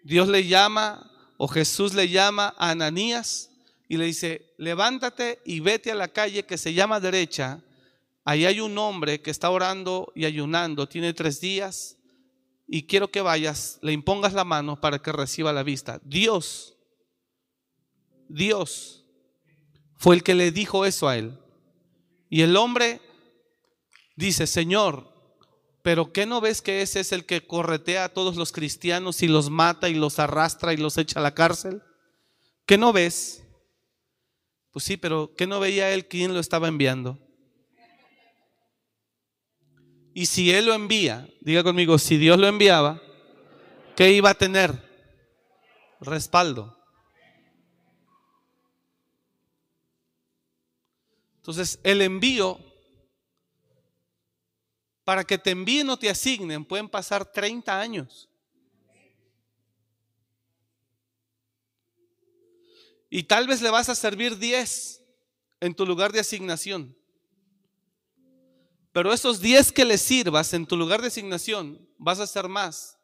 Dios le llama o Jesús le llama a Ananías y le dice, levántate y vete a la calle que se llama derecha Ahí hay un hombre que está orando y ayunando, tiene tres días y quiero que vayas, le impongas la mano para que reciba la vista. Dios, Dios fue el que le dijo eso a él. Y el hombre dice, Señor, pero ¿qué no ves que ese es el que corretea a todos los cristianos y los mata y los arrastra y los echa a la cárcel? ¿Qué no ves? Pues sí, pero ¿qué no veía él quién lo estaba enviando? Y si Él lo envía, diga conmigo, si Dios lo enviaba, ¿qué iba a tener? Respaldo. Entonces, el envío, para que te envíen o te asignen, pueden pasar 30 años. Y tal vez le vas a servir 10 en tu lugar de asignación. Pero esos 10 que le sirvas en tu lugar de asignación, vas a hacer más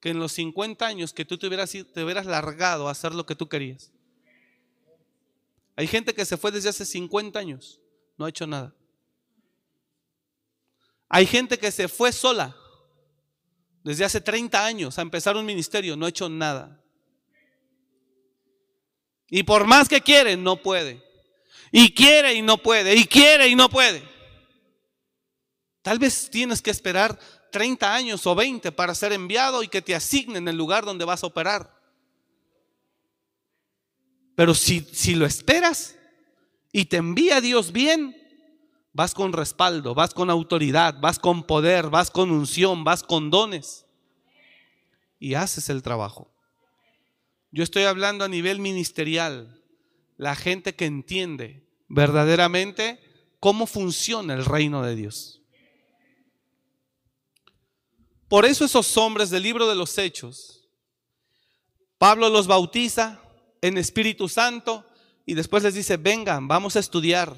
que en los 50 años que tú te hubieras, te hubieras largado a hacer lo que tú querías. Hay gente que se fue desde hace 50 años, no ha hecho nada. Hay gente que se fue sola desde hace 30 años a empezar un ministerio, no ha hecho nada. Y por más que quiere, no puede. Y quiere y no puede. Y quiere y no puede. Tal vez tienes que esperar 30 años o 20 para ser enviado y que te asignen el lugar donde vas a operar. Pero si, si lo esperas y te envía Dios bien, vas con respaldo, vas con autoridad, vas con poder, vas con unción, vas con dones y haces el trabajo. Yo estoy hablando a nivel ministerial, la gente que entiende verdaderamente cómo funciona el reino de Dios. Por eso esos hombres del libro de los Hechos, Pablo los bautiza en Espíritu Santo y después les dice, vengan, vamos a estudiar,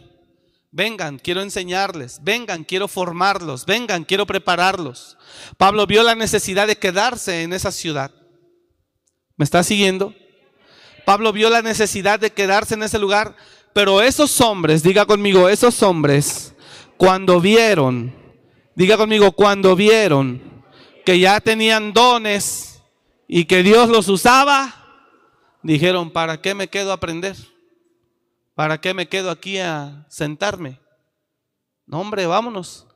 vengan, quiero enseñarles, vengan, quiero formarlos, vengan, quiero prepararlos. Pablo vio la necesidad de quedarse en esa ciudad. ¿Me está siguiendo? Pablo vio la necesidad de quedarse en ese lugar, pero esos hombres, diga conmigo, esos hombres, cuando vieron, diga conmigo, cuando vieron que ya tenían dones y que Dios los usaba, dijeron, ¿para qué me quedo a aprender? ¿Para qué me quedo aquí a sentarme? No, hombre, vámonos.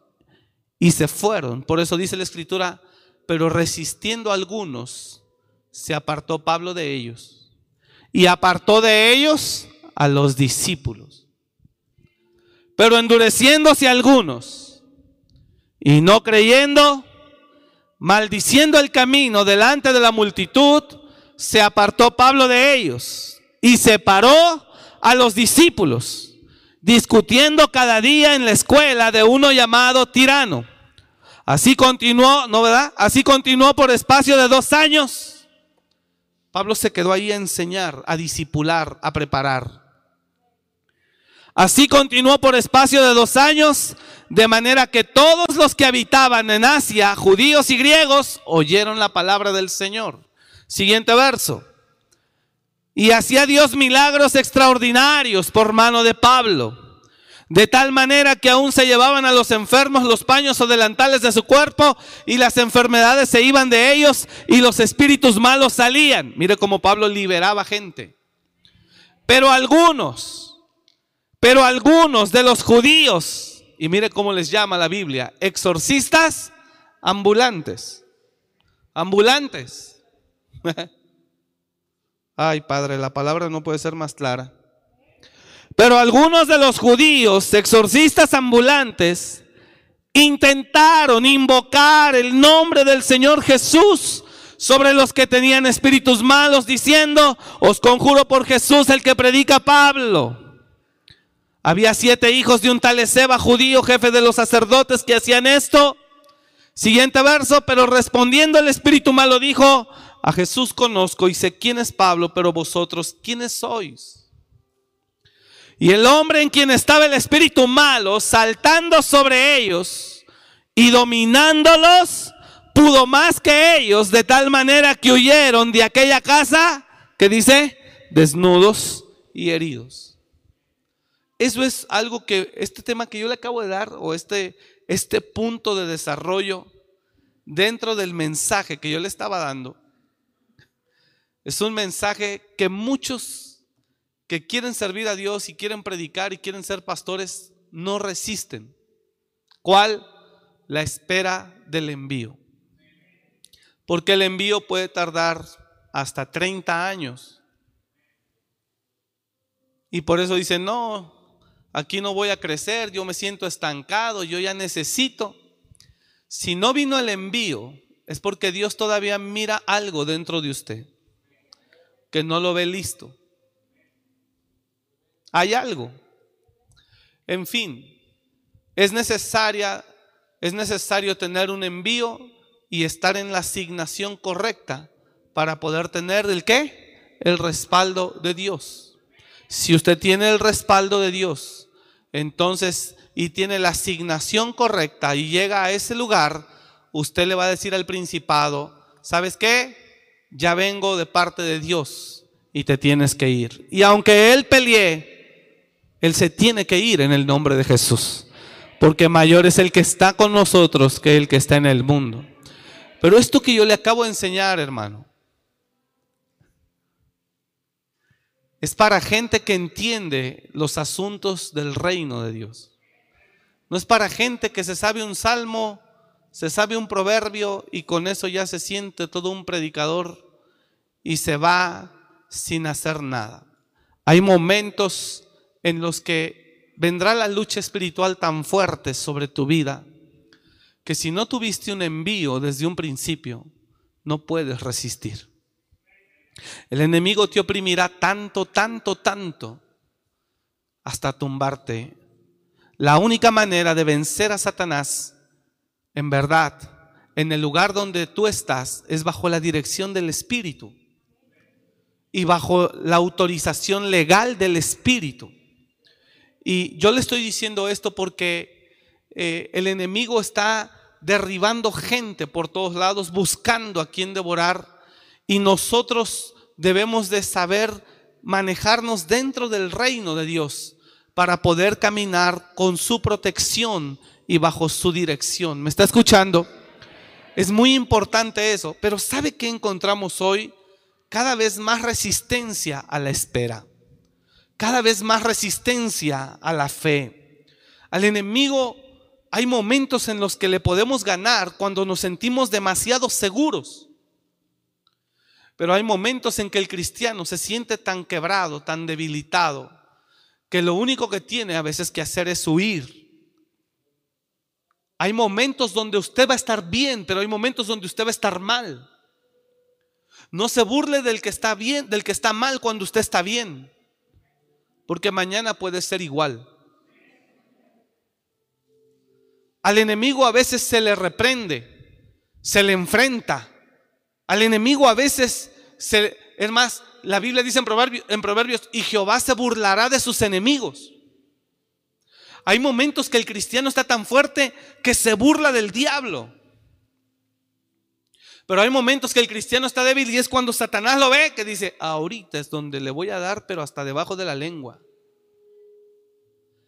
Y se fueron. Por eso dice la escritura, pero resistiendo a algunos, se apartó Pablo de ellos. Y apartó de ellos a los discípulos. Pero endureciéndose algunos y no creyendo, maldiciendo el camino delante de la multitud, se apartó Pablo de ellos y separó a los discípulos, discutiendo cada día en la escuela de uno llamado tirano. Así continuó, ¿no verdad? Así continuó por espacio de dos años. Pablo se quedó ahí a enseñar, a disipular, a preparar. Así continuó por espacio de dos años, de manera que todos los que habitaban en Asia, judíos y griegos, oyeron la palabra del Señor. Siguiente verso. Y hacía Dios milagros extraordinarios por mano de Pablo, de tal manera que aún se llevaban a los enfermos los paños o delantales de su cuerpo y las enfermedades se iban de ellos y los espíritus malos salían. Mire cómo Pablo liberaba gente. Pero algunos, pero algunos de los judíos, y mire cómo les llama la Biblia, exorcistas ambulantes, ambulantes <laughs> Ay, Padre, la palabra no puede ser más clara. Pero algunos de los judíos, exorcistas ambulantes, intentaron invocar el nombre del Señor Jesús sobre los que tenían espíritus malos, diciendo, os conjuro por Jesús el que predica Pablo. Había siete hijos de un tal Ezeba judío, jefe de los sacerdotes, que hacían esto. Siguiente verso, pero respondiendo el espíritu malo dijo, a Jesús conozco y sé quién es Pablo, pero vosotros, ¿quiénes sois? Y el hombre en quien estaba el espíritu malo, saltando sobre ellos y dominándolos, pudo más que ellos, de tal manera que huyeron de aquella casa, que dice, desnudos y heridos. Eso es algo que, este tema que yo le acabo de dar, o este, este punto de desarrollo dentro del mensaje que yo le estaba dando, es un mensaje que muchos que quieren servir a Dios y quieren predicar y quieren ser pastores no resisten. ¿Cuál? La espera del envío. Porque el envío puede tardar hasta 30 años. Y por eso dicen, no, aquí no voy a crecer, yo me siento estancado, yo ya necesito. Si no vino el envío, es porque Dios todavía mira algo dentro de usted que no lo ve listo. Hay algo. En fin, es necesaria es necesario tener un envío y estar en la asignación correcta para poder tener el qué? El respaldo de Dios. Si usted tiene el respaldo de Dios, entonces y tiene la asignación correcta y llega a ese lugar, usted le va a decir al principado, ¿sabes qué? ya vengo de parte de Dios y te tienes que ir. Y aunque Él pelee, Él se tiene que ir en el nombre de Jesús. Porque mayor es el que está con nosotros que el que está en el mundo. Pero esto que yo le acabo de enseñar, hermano, es para gente que entiende los asuntos del reino de Dios. No es para gente que se sabe un salmo, se sabe un proverbio y con eso ya se siente todo un predicador y se va sin hacer nada. Hay momentos en los que vendrá la lucha espiritual tan fuerte sobre tu vida que si no tuviste un envío desde un principio, no puedes resistir. El enemigo te oprimirá tanto, tanto, tanto, hasta tumbarte. La única manera de vencer a Satanás, en verdad, en el lugar donde tú estás, es bajo la dirección del Espíritu y bajo la autorización legal del Espíritu. Y yo le estoy diciendo esto porque eh, el enemigo está derribando gente por todos lados, buscando a quien devorar y nosotros debemos de saber manejarnos dentro del reino de Dios para poder caminar con su protección y bajo su dirección. ¿Me está escuchando? Es muy importante eso, pero ¿sabe qué encontramos hoy? Cada vez más resistencia a la espera, cada vez más resistencia a la fe. Al enemigo hay momentos en los que le podemos ganar cuando nos sentimos demasiado seguros. Pero hay momentos en que el cristiano se siente tan quebrado, tan debilitado, que lo único que tiene a veces que hacer es huir. Hay momentos donde usted va a estar bien, pero hay momentos donde usted va a estar mal. No se burle del que está bien, del que está mal cuando usted está bien, porque mañana puede ser igual. Al enemigo a veces se le reprende, se le enfrenta, al enemigo a veces, se, es más, la Biblia dice en proverbios, y Jehová se burlará de sus enemigos. Hay momentos que el cristiano está tan fuerte que se burla del diablo. Pero hay momentos que el cristiano está débil y es cuando Satanás lo ve que dice, ahorita es donde le voy a dar, pero hasta debajo de la lengua.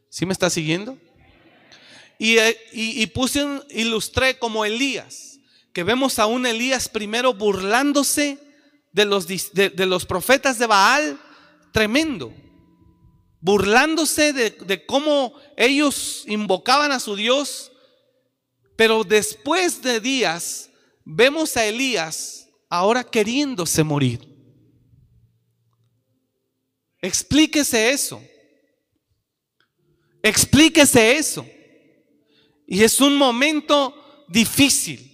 ¿Sí me está siguiendo? Y, eh, y, puse, ilustré como Elías que vemos a un Elías primero burlándose de los, de, los profetas de Baal, tremendo, burlándose de, de cómo ellos invocaban a su Dios, pero después de días vemos a Elías ahora queriéndose morir. Explíquese eso. Explíquese eso. Y es un momento difícil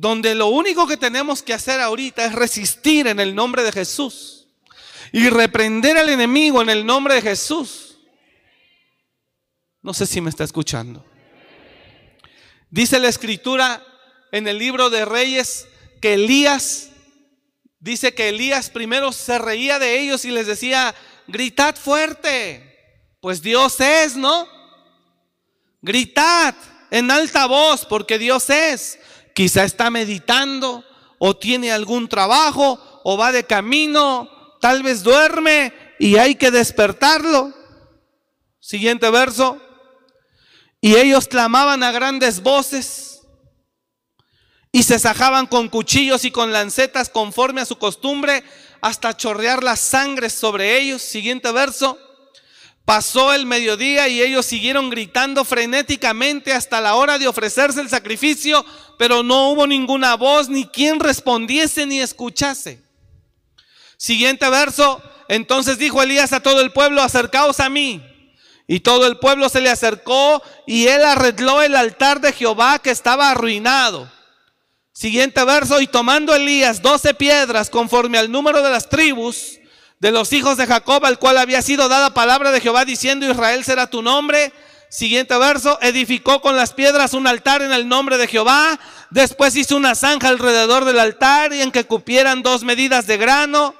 donde lo único que tenemos que hacer ahorita es resistir en el nombre de Jesús y reprender al enemigo en el nombre de Jesús. No sé si me está escuchando. Dice la escritura en el libro de Reyes que Elías, dice que Elías primero se reía de ellos y les decía, gritad fuerte, pues Dios es, ¿no? Gritad en alta voz, porque Dios es. Quizá está meditando o tiene algún trabajo o va de camino, tal vez duerme y hay que despertarlo. Siguiente verso. Y ellos clamaban a grandes voces y se sajaban con cuchillos y con lancetas conforme a su costumbre hasta chorrear la sangre sobre ellos. Siguiente verso. Pasó el mediodía y ellos siguieron gritando frenéticamente hasta la hora de ofrecerse el sacrificio, pero no hubo ninguna voz ni quien respondiese ni escuchase. Siguiente verso, entonces dijo Elías a todo el pueblo, acercaos a mí. Y todo el pueblo se le acercó y él arregló el altar de Jehová que estaba arruinado. Siguiente verso, y tomando Elías doce piedras conforme al número de las tribus, de los hijos de Jacob, al cual había sido dada palabra de Jehová diciendo, Israel será tu nombre. Siguiente verso, edificó con las piedras un altar en el nombre de Jehová. Después hizo una zanja alrededor del altar y en que cupieran dos medidas de grano.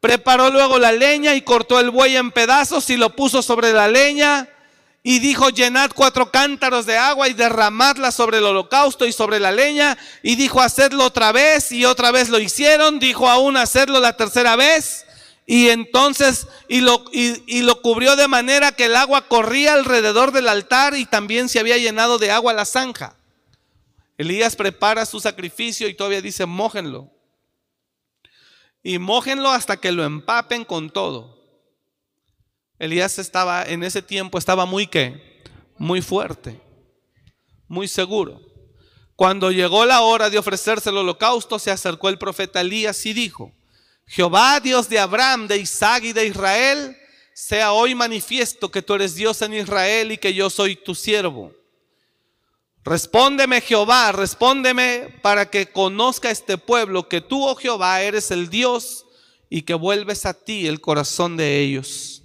Preparó luego la leña y cortó el buey en pedazos y lo puso sobre la leña. Y dijo, llenad cuatro cántaros de agua y derramadla sobre el holocausto y sobre la leña. Y dijo, hacedlo otra vez y otra vez lo hicieron. Dijo aún, hacerlo la tercera vez. Y entonces, y lo, y, lo cubrió de manera que el agua corría alrededor del altar y también se había llenado de agua la zanja. Elías prepara su sacrificio y todavía dice, mójenlo. y mójenlo hasta que lo empapen con todo. Elías estaba en ese tiempo estaba muy qué? Muy fuerte, muy seguro. Cuando llegó la hora de ofrecerse el holocausto, se acercó el profeta Elías y dijo: Jehová, Dios de Abraham, de Isaac y de Israel, sea hoy manifiesto que tú eres Dios en Israel y que yo soy tu siervo. Respóndeme Jehová, respóndeme para que conozca este pueblo que tú, oh Jehová, eres el Dios y que vuelves a ti el corazón de ellos.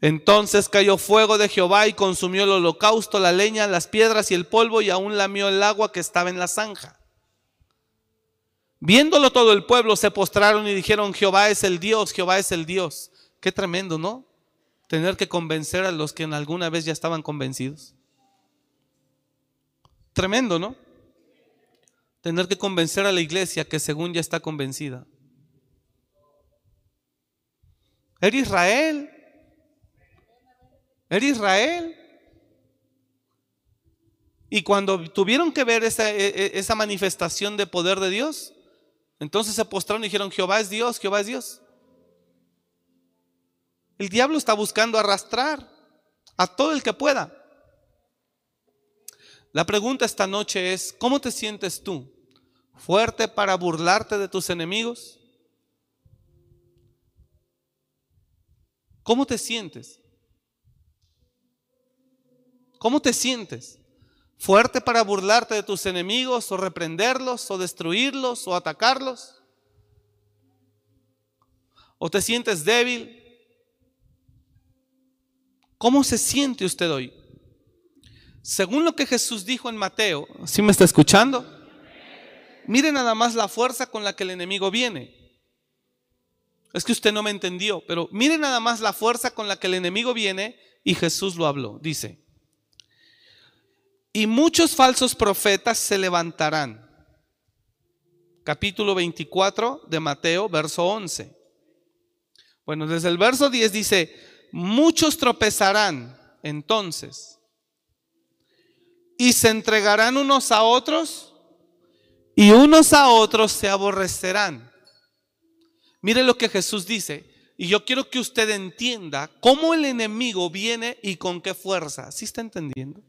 Entonces cayó fuego de Jehová y consumió el holocausto, la leña, las piedras y el polvo y aún lamió el agua que estaba en la zanja. Viéndolo todo el pueblo se postraron y dijeron, Jehová es el Dios, Jehová es el Dios. Qué tremendo, ¿no? Tener que convencer a los que en alguna vez ya estaban convencidos. Tremendo, ¿no? Tener que convencer a la iglesia que según ya está convencida. ¿Era Israel? ¿Era Israel? Y cuando tuvieron que ver esa, e, e, esa, manifestación de poder de Dios, entonces se postraron y dijeron, Jehová es Dios, Jehová es Dios. El diablo está buscando arrastrar a todo el que pueda. La pregunta esta noche es, ¿cómo te sientes tú? ¿Fuerte para burlarte de tus enemigos? ¿Cómo te sientes? ¿Cómo te sientes? ¿Fuerte para burlarte de tus enemigos o reprenderlos o destruirlos o atacarlos? ¿O te sientes débil? ¿Cómo se siente usted hoy? Según lo que Jesús dijo en Mateo, ¿sí me está escuchando? Mire nada más la fuerza con la que el enemigo viene. Es que usted no me entendió, pero mire nada más la fuerza con la que el enemigo viene y Jesús lo habló. Dice, y muchos falsos profetas se levantarán. Capítulo 24 de Mateo, verso 11. Bueno, desde el verso 10 dice, muchos tropezarán entonces y se entregarán unos a otros y unos a otros se aborrecerán. Mire lo que Jesús dice. Y yo quiero que usted entienda cómo el enemigo viene y con qué fuerza. ¿Sí está entendiendo?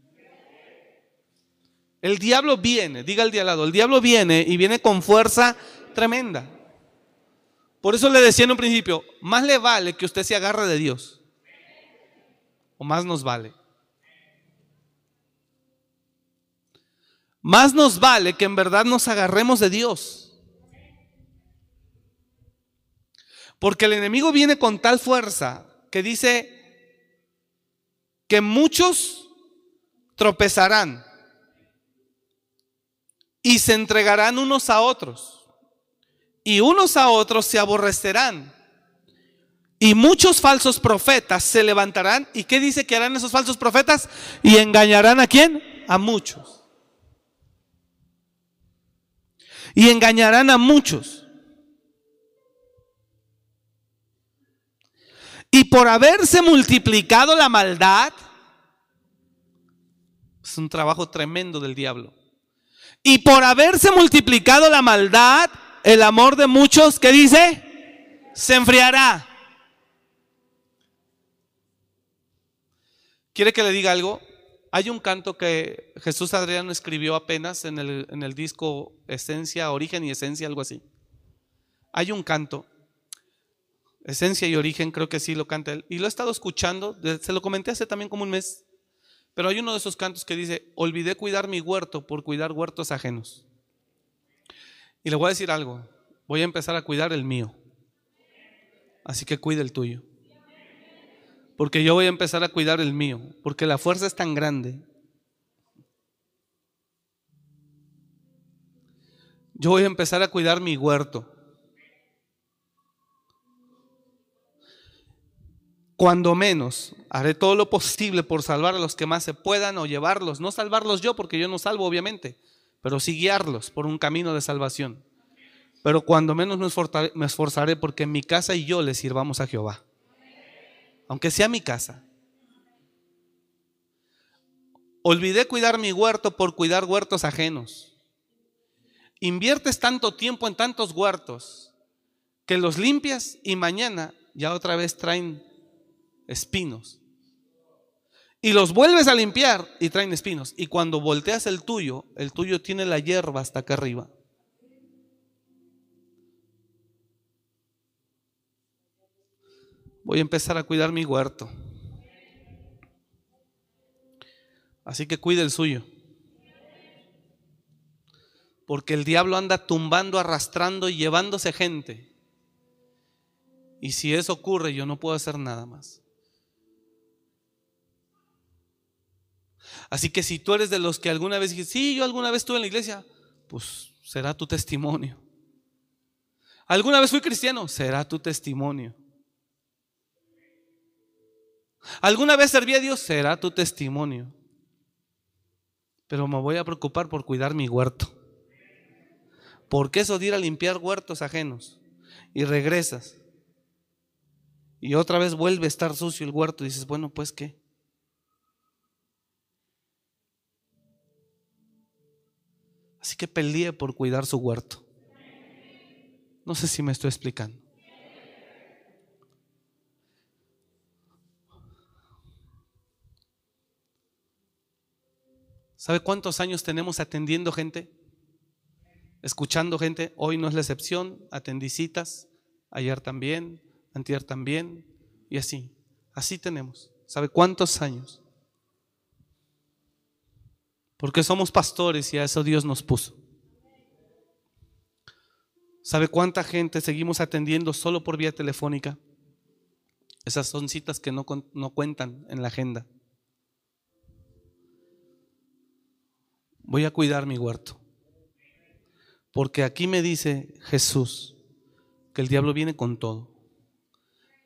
El diablo viene, diga el diablo, el diablo viene y viene con fuerza tremenda. Por eso le decía en un principio, más le vale que usted se agarre de Dios. O más nos vale. Más nos vale que en verdad nos agarremos de Dios. Porque el enemigo viene con tal fuerza que dice que muchos tropezarán y se entregarán unos a otros y unos a otros se aborrecerán. Y muchos falsos profetas se levantarán. ¿Y qué dice que harán esos falsos profetas? Y engañarán a quién? A muchos. y engañarán a muchos. Y por haberse multiplicado la maldad, es un trabajo tremendo del diablo. Y por haberse multiplicado la maldad, el amor de muchos, ¿qué dice? Se enfriará. ¿Quiere que le diga algo? Hay un canto que Jesús Adriano escribió apenas en el, en el disco Esencia, Origen y Esencia, algo así. Hay un canto, Esencia y Origen, creo que sí lo canta él. Y lo he estado escuchando, se lo comenté hace también como un mes. Pero hay uno de esos cantos que dice, olvidé cuidar mi huerto por cuidar huertos ajenos. Y le voy a decir algo, voy a empezar a cuidar el mío. Así que cuide el tuyo porque yo voy a empezar a cuidar el mío, porque la fuerza es tan grande. Yo voy a empezar a cuidar mi huerto. Cuando menos, haré todo lo posible por salvar a los que más se puedan o llevarlos, no salvarlos yo, porque yo no salvo obviamente, pero sí guiarlos por un camino de salvación. Pero cuando menos me esforzaré porque en mi casa y yo le sirvamos a Jehová aunque sea mi casa. Olvidé cuidar mi huerto por cuidar huertos ajenos. Inviertes tanto tiempo en tantos huertos que los limpias y mañana ya otra vez traen espinos. Y los vuelves a limpiar y traen espinos. Y cuando volteas el tuyo, el tuyo tiene la hierba hasta acá arriba. Voy a empezar a cuidar mi huerto. Así que cuide el suyo. Porque el diablo anda tumbando, arrastrando y llevándose gente. Y si eso ocurre, yo no puedo hacer nada más. Así que si tú eres de los que alguna vez dijiste, sí, yo alguna vez estuve en la iglesia, pues será tu testimonio. ¿Alguna vez fui cristiano? Será tu testimonio. ¿Alguna vez serví a Dios? Será tu testimonio. Pero me voy a preocupar por cuidar mi huerto. Porque eso de ir a limpiar huertos ajenos y regresas y otra vez vuelve a estar sucio el huerto y dices, bueno, pues qué. Así que peleé por cuidar su huerto. No sé si me estoy explicando. ¿Sabe cuántos años tenemos atendiendo gente? Escuchando gente. Hoy no es la excepción. Atendí citas. Ayer también. Antier también. Y así. Así tenemos. ¿Sabe cuántos años? Porque somos pastores y a eso Dios nos puso. ¿Sabe cuánta gente seguimos atendiendo solo por vía telefónica? Esas son citas que no, no cuentan en la agenda. Voy a cuidar mi huerto. Porque aquí me dice Jesús que el diablo viene con todo.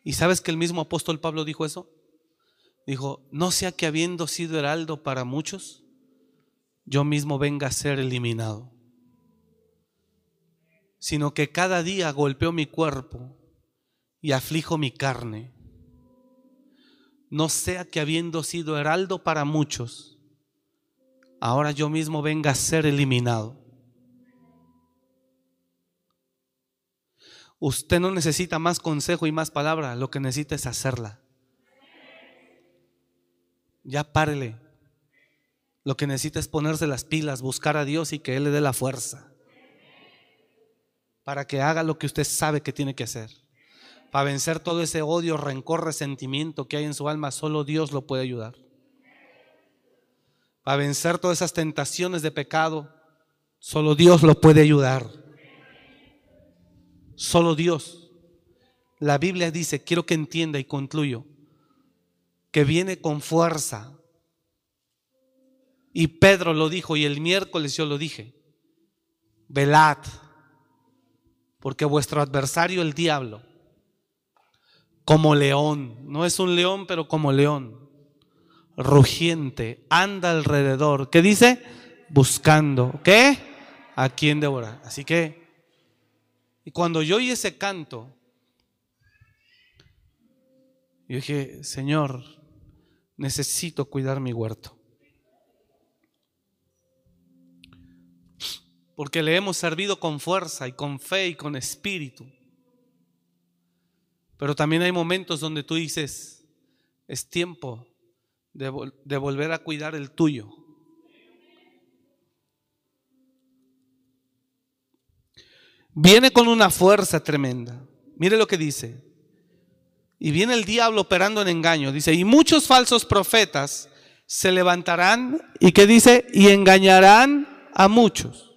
¿Y sabes que el mismo apóstol Pablo dijo eso? Dijo, no sea que habiendo sido heraldo para muchos, yo mismo venga a ser eliminado, sino que cada día golpeo mi cuerpo y aflijo mi carne. No sea que habiendo sido heraldo para muchos, ahora yo mismo venga a ser eliminado. Usted no necesita más consejo y más palabra, lo que necesita es hacerla. Ya párele. Lo que necesita es ponerse las pilas, buscar a Dios y que Él le dé la fuerza para que haga lo que usted sabe que tiene que hacer. Para vencer todo ese odio, rencor, resentimiento que hay en su alma, solo Dios lo puede ayudar. Para vencer todas esas tentaciones de pecado, solo Dios lo puede ayudar. Solo Dios. La Biblia dice, quiero que entienda y concluyo, que viene con fuerza, y Pedro lo dijo y el miércoles yo lo dije. Velad, porque vuestro adversario el diablo, como león, no es un león, pero como león, rugiente, anda alrededor. ¿Qué dice? Buscando, ¿qué? A quién devorar. Así que, y cuando yo oí ese canto, yo dije, Señor, necesito cuidar mi huerto. Porque le hemos servido con fuerza y con fe y con espíritu. Pero también hay momentos donde tú dices, es tiempo de, volver a cuidar el tuyo. Viene con una fuerza tremenda. Mire lo que dice. Y viene el diablo operando en engaño. Dice, y muchos falsos profetas se levantarán y que dice, y engañarán a muchos.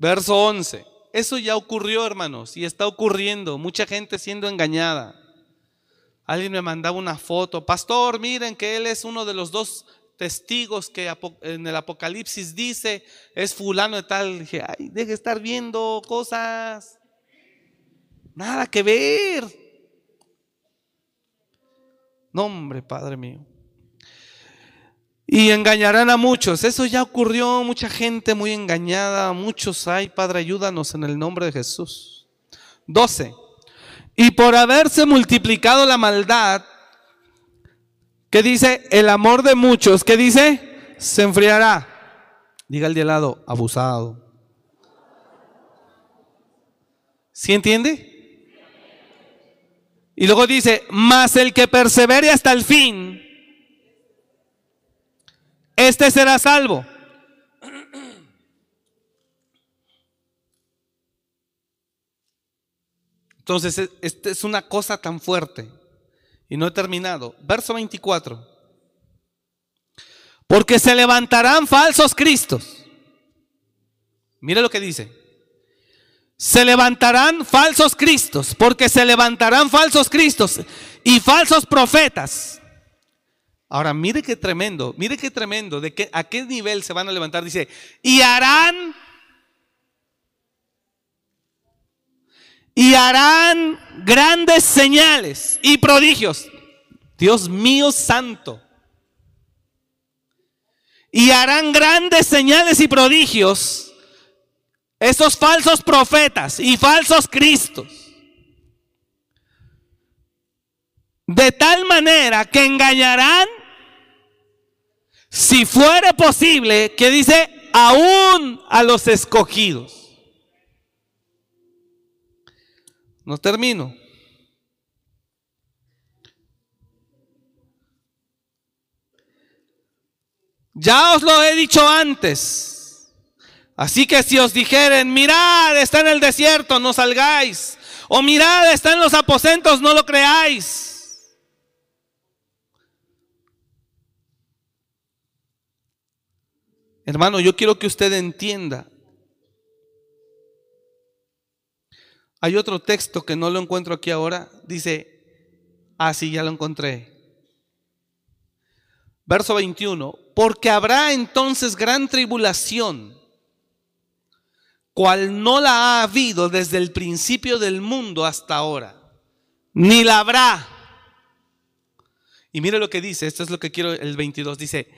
Verso 11. Eso ya ocurrió, hermanos, y está ocurriendo. Mucha gente siendo engañada. Alguien me mandaba una foto. Pastor, miren que él es uno de los dos testigos que en el Apocalipsis dice es fulano de tal. Dije, ay, deje de estar viendo cosas. Nada que ver. No, hombre, Padre mío y engañarán a muchos. Eso ya ocurrió, mucha gente muy engañada, muchos hay. Padre, ayúdanos en el nombre de Jesús. 12. Y por haberse multiplicado la maldad, ¿qué dice? El amor de muchos, ¿qué dice? Se enfriará. Diga el de al lado, abusado. ¿Sí entiende? Y luego dice, mas el que persevere hasta el fin, este será salvo. Entonces, esta es una cosa tan fuerte. Y no he terminado. Verso 24. Porque se levantarán falsos cristos. Mire lo que dice. Se levantarán falsos cristos, porque se levantarán falsos cristos y falsos profetas. Ahora, mire qué tremendo, mire qué tremendo, de qué, a qué nivel se van a levantar. Dice, y harán y harán grandes señales y prodigios. Dios mío santo. Y harán grandes señales y prodigios esos falsos profetas y falsos cristos. De tal manera que engañarán, si fuere posible, que dice, aún a los escogidos. No termino. Ya os lo he dicho antes. Así que si os dijeren, mirad, está en el desierto, no salgáis. O mirad, está en los aposentos, no lo creáis. Hermano, yo quiero que usted entienda Hay otro texto que no lo encuentro aquí ahora. Dice, ah, sí, ya lo encontré. Verso 21. Porque habrá entonces gran tribulación, cual no la ha habido desde el principio del mundo hasta ahora, ni la habrá. Y mire lo que dice, esto es lo que quiero, el 22 dice,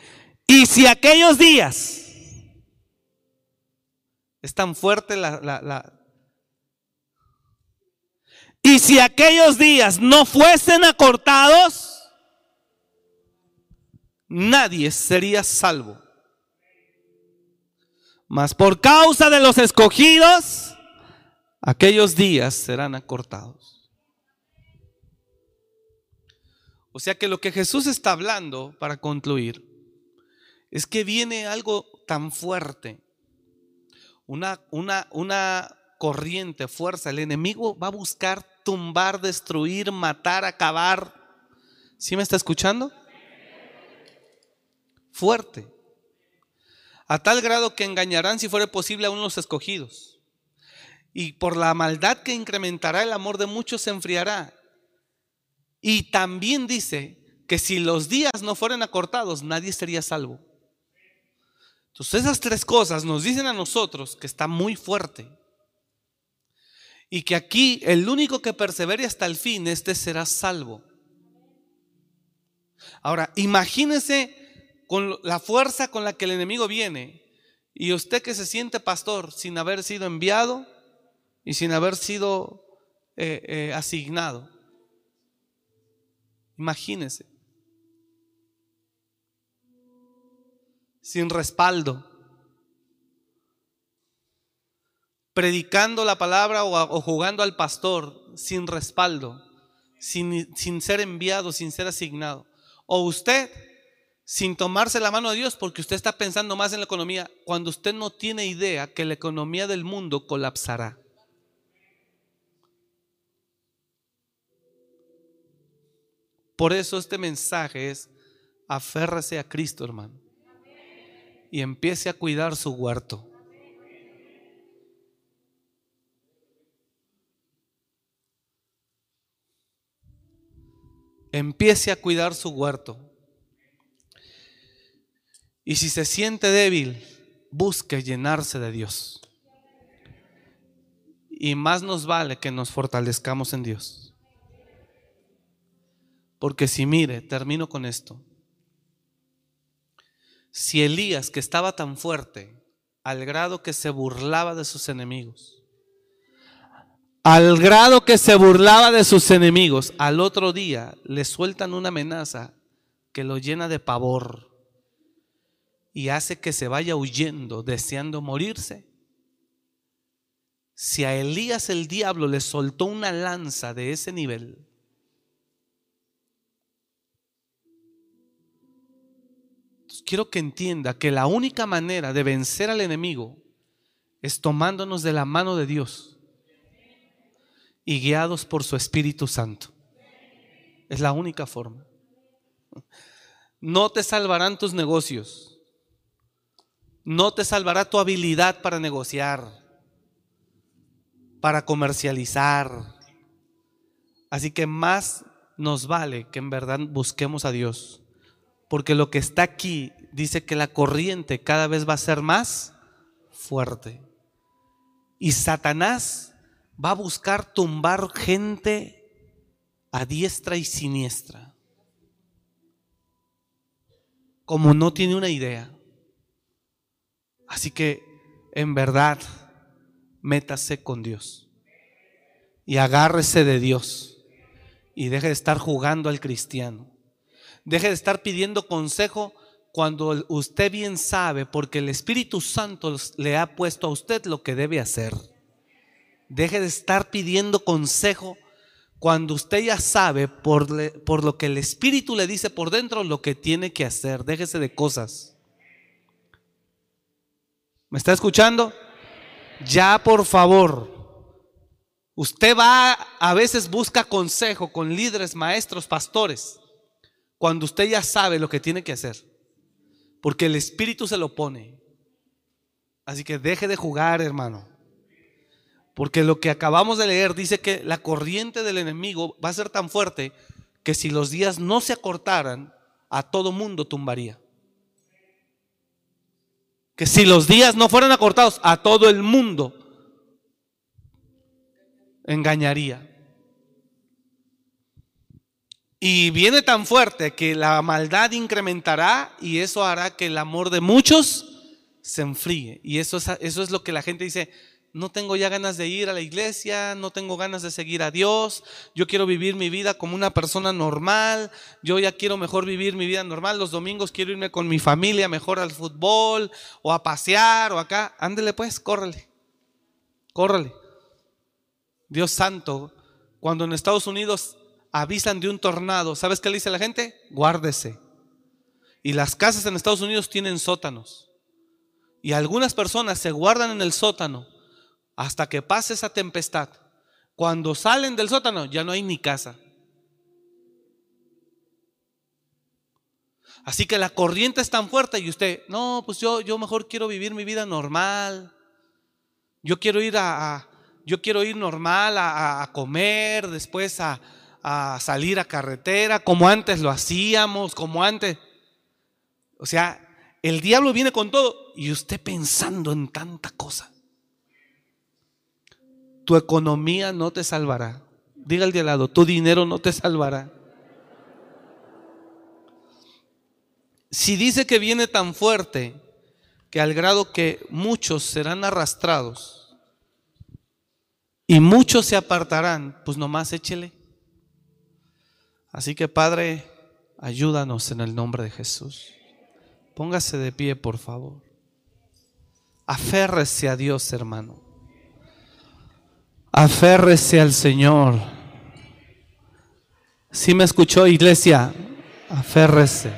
y si aquellos días, es tan fuerte la, la y si aquellos días no fuesen acortados, nadie sería salvo. Mas por causa de los escogidos, aquellos días serán acortados. O sea que lo que Jesús está hablando, para concluir, es que viene algo tan fuerte, una, una, una corriente, fuerza. El enemigo va a buscar tumbar, destruir, matar, acabar. ¿Sí me está escuchando? Fuerte. A tal grado que engañarán, si fuera posible, a unos escogidos. Y por la maldad que incrementará el amor de muchos se enfriará. Y también dice que si los días no fueran acortados, nadie sería salvo. Entonces esas tres cosas nos dicen a nosotros que está muy fuerte. Y que aquí el único que persevere hasta el fin, este será salvo. Ahora, imagínese con la fuerza con la que el enemigo viene y usted que se siente pastor sin haber sido enviado y sin haber sido eh, eh, asignado. Imagínese. Sin respaldo. predicando la palabra o, jugando al pastor sin respaldo, sin, sin ser enviado, sin ser asignado. O usted sin tomarse la mano de Dios porque usted está pensando más en la economía cuando usted no tiene idea que la economía del mundo colapsará. Por eso este mensaje es aférrese a Cristo, hermano. Y empiece a cuidar su huerto. empiece a cuidar su huerto. Y si se siente débil, busque llenarse de Dios. Y más nos vale que nos fortalezcamos en Dios. Porque si mire, termino con esto. Si Elías, que estaba tan fuerte, al grado que se burlaba de sus enemigos, al grado que se burlaba de sus enemigos, al otro día le sueltan una amenaza que lo llena de pavor y hace que se vaya huyendo, deseando morirse. si a Elías el diablo le soltó una lanza de ese nivel, quiero que entienda que la única manera de vencer al enemigo es tomándonos de la mano de Dios y guiados por su Espíritu Santo. Es la única forma. No te salvarán tus negocios. No te salvará tu habilidad para negociar, para comercializar. Así que más nos vale que en verdad busquemos a Dios. Porque lo que está aquí dice que la corriente cada vez va a ser más fuerte. Y Satanás va a buscar tumbar gente a diestra y siniestra. Como no tiene una idea. Así que, en verdad, métase con Dios. Y agárrese de Dios. Y deje de estar jugando al cristiano. Deje de estar pidiendo consejo cuando usted bien sabe, porque el Espíritu Santo le ha puesto a usted lo que debe hacer. Deje de estar pidiendo consejo cuando usted ya sabe por, por lo que el Espíritu le dice por dentro lo que tiene que hacer. Déjese de cosas. ¿Me está escuchando? Ya, por favor. Usted va, a veces busca consejo con líderes, maestros, pastores, cuando usted ya sabe lo que tiene que hacer porque el Espíritu se lo pone. Así que deje de jugar, hermano. Porque lo que acabamos de leer dice que la corriente del enemigo va a ser tan fuerte que si los días no se acortaran, a todo mundo tumbaría. Que si los días no fueran acortados, a todo el mundo engañaría. Y viene tan fuerte que la maldad incrementará y eso hará que el amor de muchos se enfríe. Y eso es, eso es lo que la gente dice, no tengo ya ganas de ir a la iglesia, no tengo ganas de seguir a Dios, yo quiero vivir mi vida como una persona normal, yo ya quiero mejor vivir mi vida normal, los domingos quiero irme con mi familia mejor al fútbol o a pasear o acá, ándele pues, córrele, córrele. Dios santo, cuando en Estados Unidos avisan de un tornado, ¿sabes qué le dice la gente? Guárdese. Y las casas en Estados Unidos tienen sótanos. Y algunas personas se guardan en el sótano hasta que pase esa tempestad. Cuando salen del sótano ya no hay ni casa. Así que la corriente es tan fuerte y usted, no, pues yo, yo mejor quiero vivir mi vida normal. Yo quiero ir a, yo quiero ir normal a comer, después a, a salir a carretera, como antes lo hacíamos, como antes. O sea, el diablo viene con todo y usted pensando en tanta cosa. Tu economía no te salvará. Diga al de al lado, tu dinero no te salvará. Si dice que viene tan fuerte que al grado que muchos serán arrastrados y muchos se apartarán, pues nomás échele. Así que Padre, ayúdanos en el nombre de Jesús. Póngase de pie, por favor. Aférrese a Dios, hermano. Aférrese al Señor. Si me escuchó, iglesia, aférrese.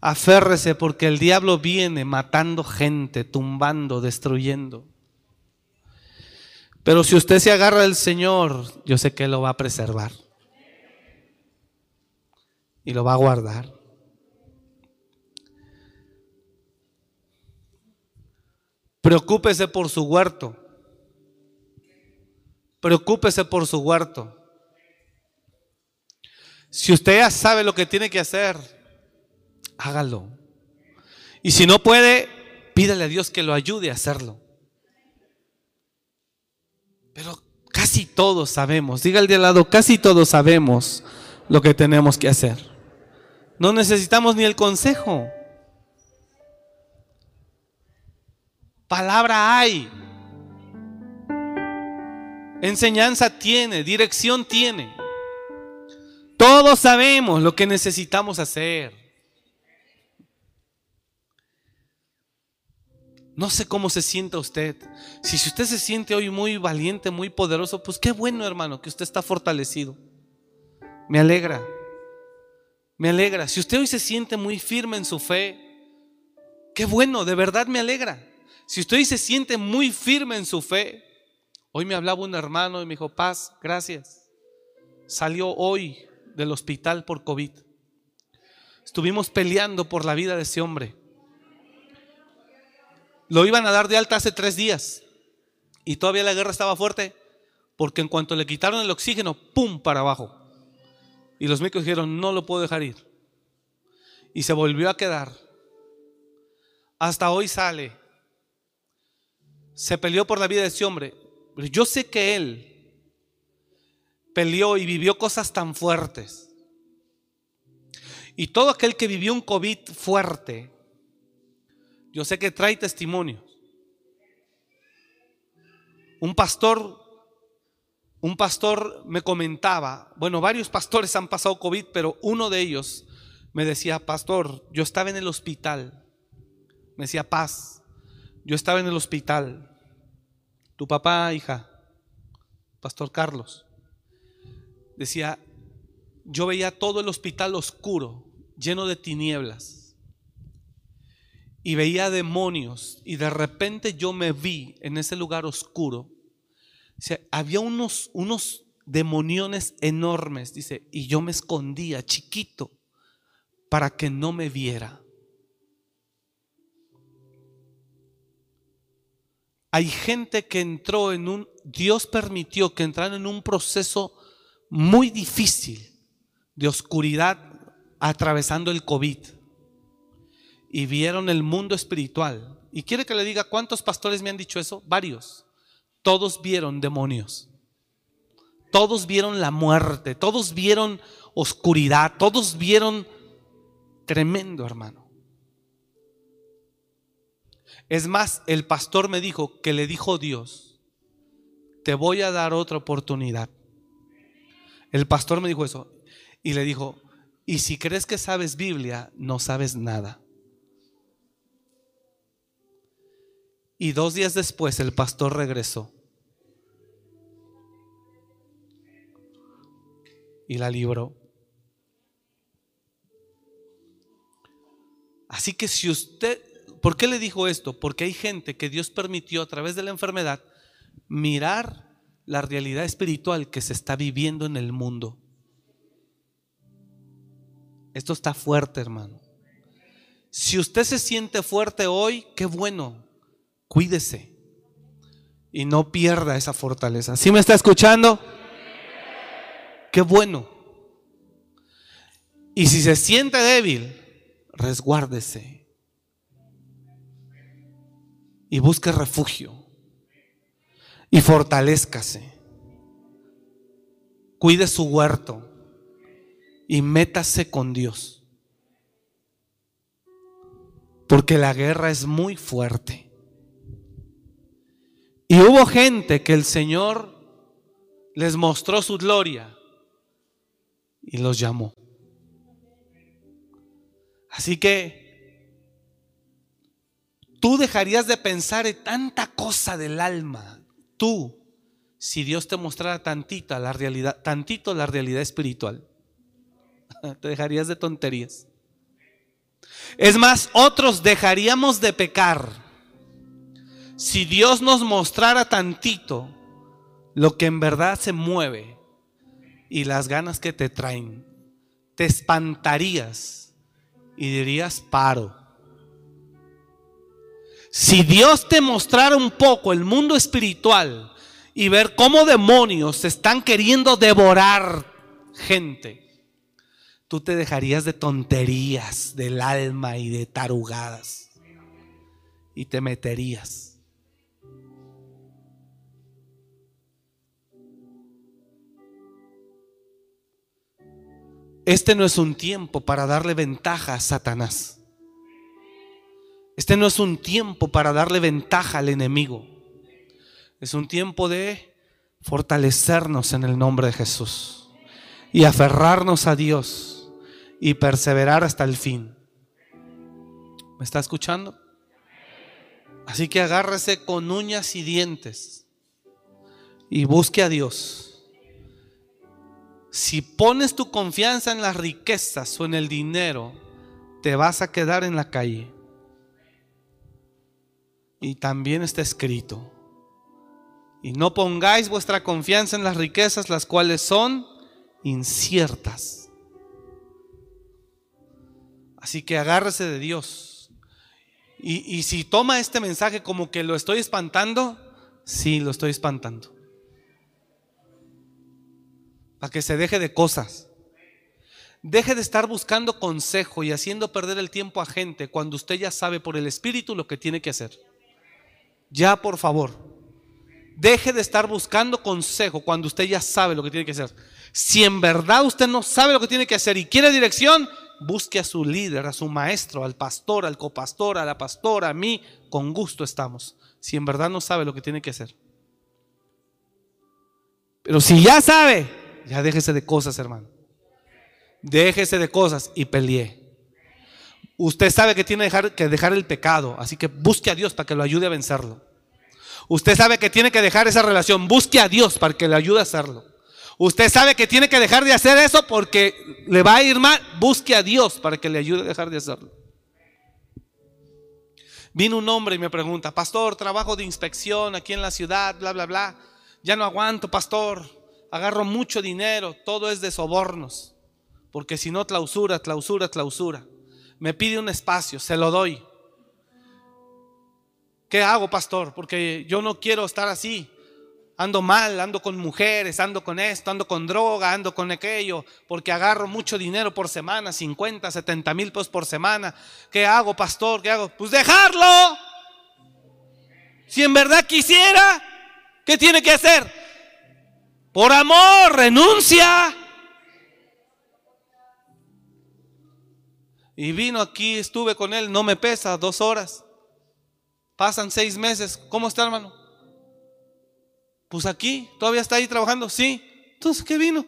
Aférrese porque el diablo viene matando gente, tumbando, destruyendo. Pero si usted se agarra al Señor, yo sé que lo va a preservar y lo va a guardar. Preocúpese por su huerto. Preocúpese por su huerto. Si usted ya sabe lo que tiene que hacer, hágalo. Y si no puede, pídale a Dios que lo ayude a hacerlo. Pero casi todos sabemos, diga el de al lado, casi todos sabemos lo que tenemos que hacer. No necesitamos ni el consejo. Palabra hay. Enseñanza tiene, dirección tiene. Todos sabemos lo que necesitamos hacer. No sé cómo se sienta usted. Si, usted se siente hoy muy valiente, muy poderoso, pues qué bueno, hermano, que usted está fortalecido. Me alegra. Me alegra. Si usted hoy se siente muy firme en su fe, qué bueno, de verdad me alegra. Si usted hoy se siente muy firme en su fe, hoy me hablaba un hermano y me dijo, paz, gracias. Salió hoy del hospital por COVID. Estuvimos peleando por la vida de ese hombre. Lo iban a dar de alta hace tres días y todavía la guerra estaba fuerte porque en cuanto le quitaron el oxígeno, ¡pum! para abajo. Y los médicos dijeron, no lo puedo dejar ir. Y se volvió a quedar. Hasta hoy sale. Se peleó por la vida de ese hombre. Pero yo sé que él peleó y vivió cosas tan fuertes. Y todo aquel que vivió un COVID fuerte, yo sé que trae testimonios. Un pastor, un pastor me comentaba, bueno, varios pastores han pasado COVID, pero uno de ellos me decía, pastor, yo estaba en el hospital. Me decía, paz, yo estaba en el hospital. Tu papá, hija, pastor Carlos, decía, yo veía todo el hospital oscuro, lleno de tinieblas y veía demonios y de repente yo me vi en ese lugar oscuro. Había unos, unos demoniones enormes, dice, y yo me escondía chiquito para que no me viera. Hay gente que entró en un, Dios permitió que entraran en un proceso muy difícil de oscuridad atravesando el COVID y vieron el mundo espiritual. Y quiere que le diga cuántos pastores me han dicho eso? Varios. Todos vieron demonios. Todos vieron la muerte. Todos vieron oscuridad. Todos vieron tremendo, hermano. Es más, el pastor me dijo que le dijo Dios, te voy a dar otra oportunidad. El pastor me dijo eso y le dijo, y si crees que sabes Biblia, no sabes nada. Y dos días después el pastor regresó. Y la libró. Así que si usted, ¿por qué le dijo esto? Porque hay gente que Dios permitió a través de la enfermedad mirar la realidad espiritual que se está viviendo en el mundo. Esto está fuerte, hermano. Si usted se siente fuerte hoy, qué bueno cuídese y no pierda esa fortaleza. ¿Sí me está escuchando? Qué bueno. Y si se siente débil, resguárdese y busque refugio y fortalezcase. Cuide su huerto y métase con Dios. Porque la guerra es muy fuerte. Y hubo gente que el Señor les mostró su gloria y los llamó. Así que tú dejarías de pensar en tanta cosa del alma. Tú, si Dios te mostrara tantita la realidad, tantito la realidad espiritual, <laughs> te dejarías de tonterías. Es más, otros dejaríamos de pecar si Dios nos mostrara tantito lo que en verdad se mueve y las ganas que te traen, te espantarías y dirías paro. Si Dios te mostrara un poco el mundo espiritual y ver cómo demonios están queriendo devorar gente, tú te dejarías de tonterías del alma y de tarugadas y te meterías. Este no es un tiempo para darle ventaja a Satanás. Este no es un tiempo para darle ventaja al enemigo. Es un tiempo de fortalecernos en el nombre de Jesús y aferrarnos a Dios y perseverar hasta el fin. ¿Me está escuchando? Así que agárrese con uñas y dientes y busque a Dios. Si pones tu confianza en las riquezas o en el dinero, te vas a quedar en la calle. Y también está escrito. Y no pongáis vuestra confianza en las riquezas, las cuales son inciertas. Así que agárrese de Dios. Y, y, si toma este mensaje como que lo estoy espantando, sí, lo estoy espantando. Para que se deje de cosas. Deje de estar buscando consejo y haciendo perder el tiempo a gente cuando usted ya sabe por el Espíritu lo que tiene que hacer. Ya, por favor. Deje de estar buscando consejo cuando usted ya sabe lo que tiene que hacer. Si en verdad usted no sabe lo que tiene que hacer y quiere dirección, busque a su líder, a su maestro, al pastor, al copastor, a la pastora, a mí. Con gusto estamos. Si en verdad no sabe lo que tiene que hacer. Pero si ya sabe, ya déjese de cosas, hermano déjese de cosas y pelee. Usted sabe que tiene que dejar el pecado, así que busque a Dios para que lo ayude a vencerlo. Usted sabe que tiene que dejar esa relación, busque a Dios para que le ayude a hacerlo. Usted sabe que tiene que dejar de hacer eso porque le va a ir mal, busque a Dios para que le ayude a dejar de hacerlo. Vino un hombre y me pregunta, pastor, trabajo de inspección aquí en la ciudad, bla, bla, bla. Ya no aguanto, pastor. Agarro mucho dinero, todo es de sobornos porque si no, clausura, clausura, clausura. Me pide un espacio, se lo doy. ¿Qué hago, pastor? Porque yo no quiero estar así. Ando mal, ando con mujeres, ando con esto, ando con droga, ando con aquello, porque agarro mucho dinero por semana, 50, 70 mil pesos por semana. ¿Qué hago, pastor? ¿Qué hago? Pues dejarlo. Si en verdad quisiera, ¿qué tiene que hacer? Por amor, renuncia. Y vino aquí, estuve con él, no me pesa, dos horas. Pasan seis meses. ¿Cómo está, hermano? Pues aquí, todavía está ahí trabajando. Sí. Entonces, ¿qué vino?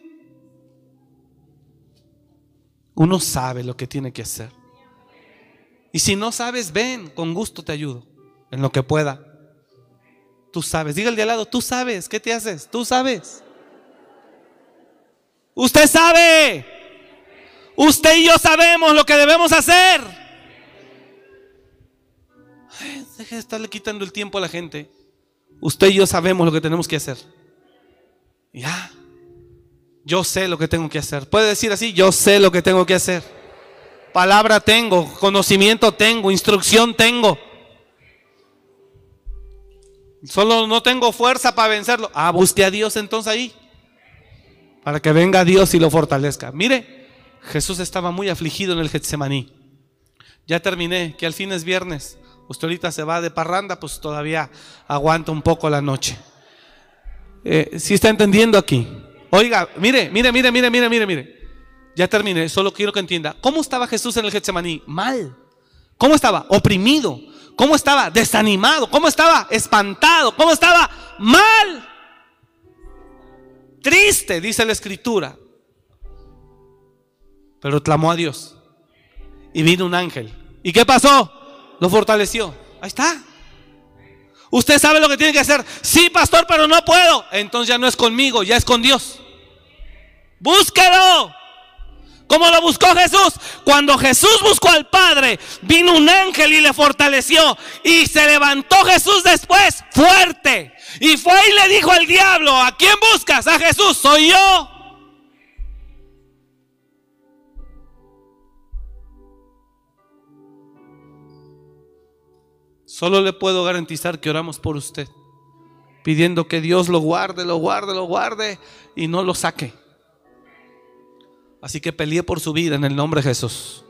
Uno sabe lo que tiene que hacer. Y si no sabes, ven, con gusto te ayudo, en lo que pueda. Tú sabes, diga el de al lado, tú sabes, ¿qué te haces? Tú sabes. Usted sabe. Usted y yo sabemos lo que debemos hacer. deje de estarle quitando el tiempo a la gente. Usted y yo sabemos lo que tenemos que hacer. Ya. Yo sé lo que tengo que hacer. Puede decir así, yo sé lo que tengo que hacer. Palabra tengo, conocimiento tengo, instrucción tengo. Solo no tengo fuerza para vencerlo. Ah, busque a Dios entonces ahí. Para que venga Dios y lo fortalezca. Mire, Jesús estaba muy afligido en el Getsemaní. Ya terminé, que al fin es viernes. Usted ahorita se va de parranda, pues todavía aguanta un poco la noche. Eh, si está entendiendo aquí? Oiga, mire, mire, mire, mire, mire, mire, mire. Ya terminé, solo quiero que entienda. ¿Cómo estaba Jesús en el Getsemaní? Mal. ¿Cómo estaba? Oprimido. ¿Cómo estaba? Desanimado. ¿Cómo estaba? Espantado. ¿Cómo estaba? Mal. Triste, dice la escritura pero clamó a Dios. Y vino un ángel. ¿Y qué pasó? Lo fortaleció. Ahí está. Usted sabe lo que tiene que hacer. Sí, pastor, pero no puedo. Entonces ya no es conmigo, ya es con Dios. Búsquelo. ¿Cómo lo buscó Jesús? Cuando Jesús buscó al Padre, vino un ángel y le fortaleció. Y se levantó Jesús después fuerte. Y fue y le dijo al diablo, ¿a quién buscas? A Jesús, soy yo. Solo le puedo garantizar que oramos por usted, pidiendo que Dios lo guarde, lo guarde, lo guarde y no lo saque. Así que peleé por su vida en el nombre de Jesús.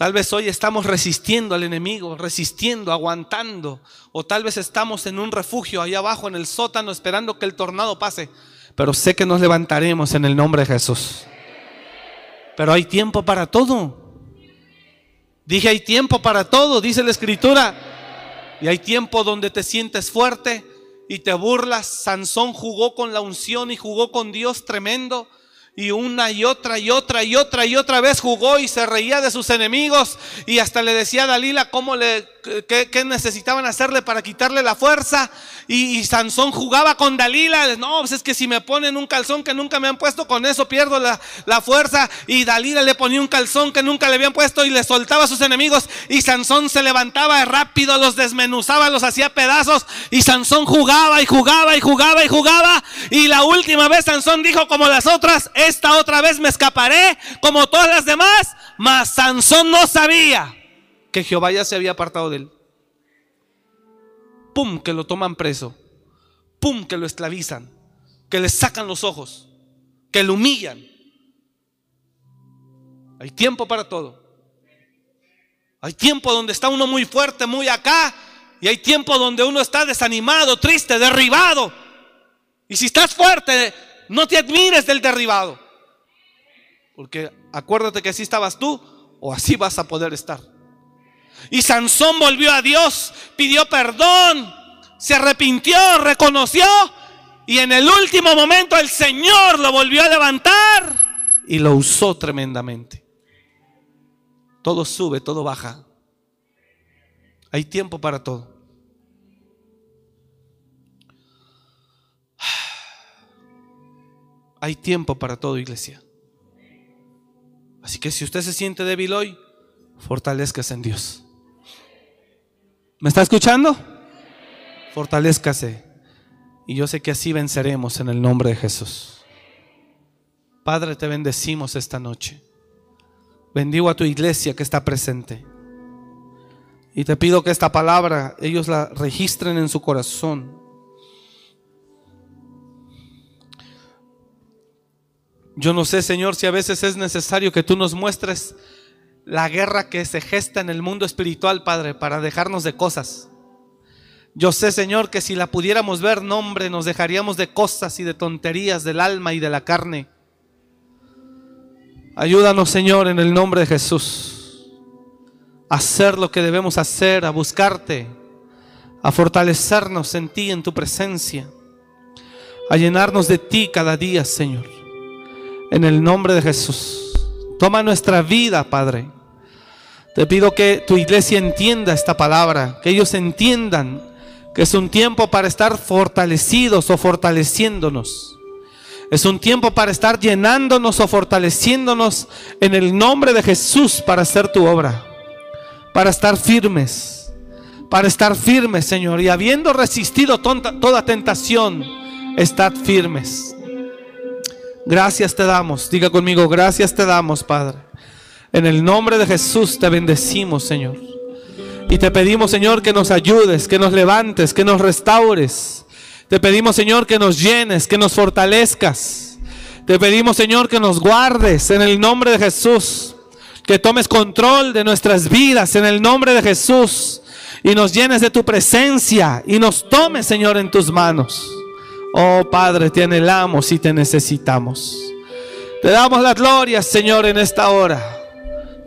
Tal vez hoy estamos resistiendo al enemigo, resistiendo, aguantando, o tal vez estamos en un refugio ahí abajo en el sótano esperando que el tornado pase, pero sé que nos levantaremos en el nombre de Jesús. Pero hay tiempo para todo. Dije, hay tiempo para todo, dice la escritura. Y hay tiempo donde te sientes fuerte y te burlas. Sansón jugó con la unción y jugó con Dios tremendo. Y una y otra y otra y otra y otra vez jugó y se reía de sus enemigos y hasta le decía a Dalila cómo le, qué, necesitaban hacerle para quitarle la fuerza. Y, Sansón jugaba con Dalila. No, pues es que si me ponen un calzón que nunca me han puesto, con eso pierdo la, la fuerza. Y Dalila le ponía un calzón que nunca le habían puesto y le soltaba a sus enemigos. Y Sansón se levantaba rápido, los desmenuzaba, los hacía pedazos. Y Sansón jugaba y jugaba y jugaba y jugaba. Y la última vez Sansón dijo como las otras, esta otra vez me escaparé como todas las demás. Mas Sansón no sabía que Jehová ya se había apartado de él. Pum, que lo toman preso. Pum, que lo esclavizan. Que le sacan los ojos. Que lo humillan. Hay tiempo para todo. Hay tiempo donde está uno muy fuerte, muy acá. Y hay tiempo donde uno está desanimado, triste, derribado. Y si estás fuerte, no te admires del derribado. Porque acuérdate que así estabas tú o así vas a poder estar. Y Sansón volvió a Dios, pidió perdón, se arrepintió, reconoció. Y en el último momento el Señor lo volvió a levantar y lo usó tremendamente. Todo sube, todo baja. Hay tiempo para todo. Hay tiempo para todo, iglesia. Así que si usted se siente débil hoy, fortalezcase en Dios. ¿Me está escuchando? Fortalezcase. Y yo sé que así venceremos en el nombre de Jesús. Padre, te bendecimos esta noche. Bendigo a tu iglesia que está presente. Y te pido que esta palabra ellos la registren en su corazón. Yo no sé, Señor, si a veces es necesario que tú nos muestres la guerra que se gesta en el mundo espiritual, Padre, para dejarnos de cosas. Yo sé, Señor, que si la pudiéramos ver, nombre, nos dejaríamos de cosas y de tonterías del alma y de la carne. Ayúdanos, Señor, en el nombre de Jesús, a hacer lo que debemos hacer, a buscarte, a fortalecernos en ti, en tu presencia, a llenarnos de ti cada día, Señor. En el nombre de Jesús. Toma nuestra vida, Padre. Te pido que tu iglesia entienda esta palabra, que ellos entiendan que es un tiempo para estar fortalecidos o fortaleciéndonos. Es un tiempo para estar llenándonos o fortaleciéndonos en el nombre de Jesús para hacer tu obra, para estar firmes, para estar firmes, Señor. Y habiendo resistido toda tentación, estad firmes. Gracias te damos. Diga conmigo, gracias te damos, Padre. En el nombre de Jesús te bendecimos, Señor. Y te pedimos, Señor, que nos ayudes, que nos levantes, que nos restaures. Te pedimos, Señor, que nos llenes, que nos fortalezcas. Te pedimos, Señor, que nos guardes en el nombre de Jesús. Que tomes control de nuestras vidas en el nombre de Jesús. Y nos llenes de tu presencia y nos tomes, Señor, en tus manos. Oh Padre, te anhelamos y te necesitamos. Te damos la gloria, Señor, en esta hora.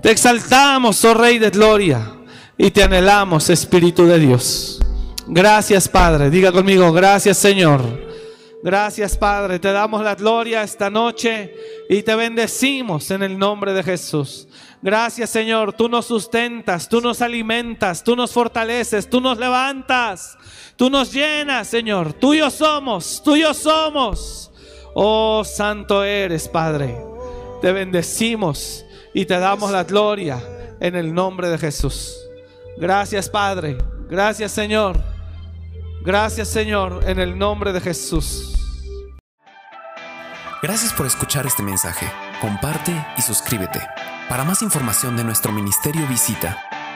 Te exaltamos, oh Rey de Gloria, y te anhelamos, Espíritu de Dios. Gracias, Padre. Diga conmigo, gracias, Señor. Gracias, Padre. Te damos la gloria esta noche y te bendecimos en el nombre de Jesús. Gracias, Señor. Tú nos sustentas, tú nos alimentas, tú nos fortaleces, tú nos levantas. Tú nos llenas, Señor. Tuyo somos, tuyo somos. Oh, santo eres, Padre. Te bendecimos y te damos la gloria en el nombre de Jesús. Gracias, Padre. Gracias, Señor. Gracias, Señor, en el nombre de Jesús. Gracias por escuchar este mensaje. Comparte y suscríbete. Para más información de nuestro ministerio visita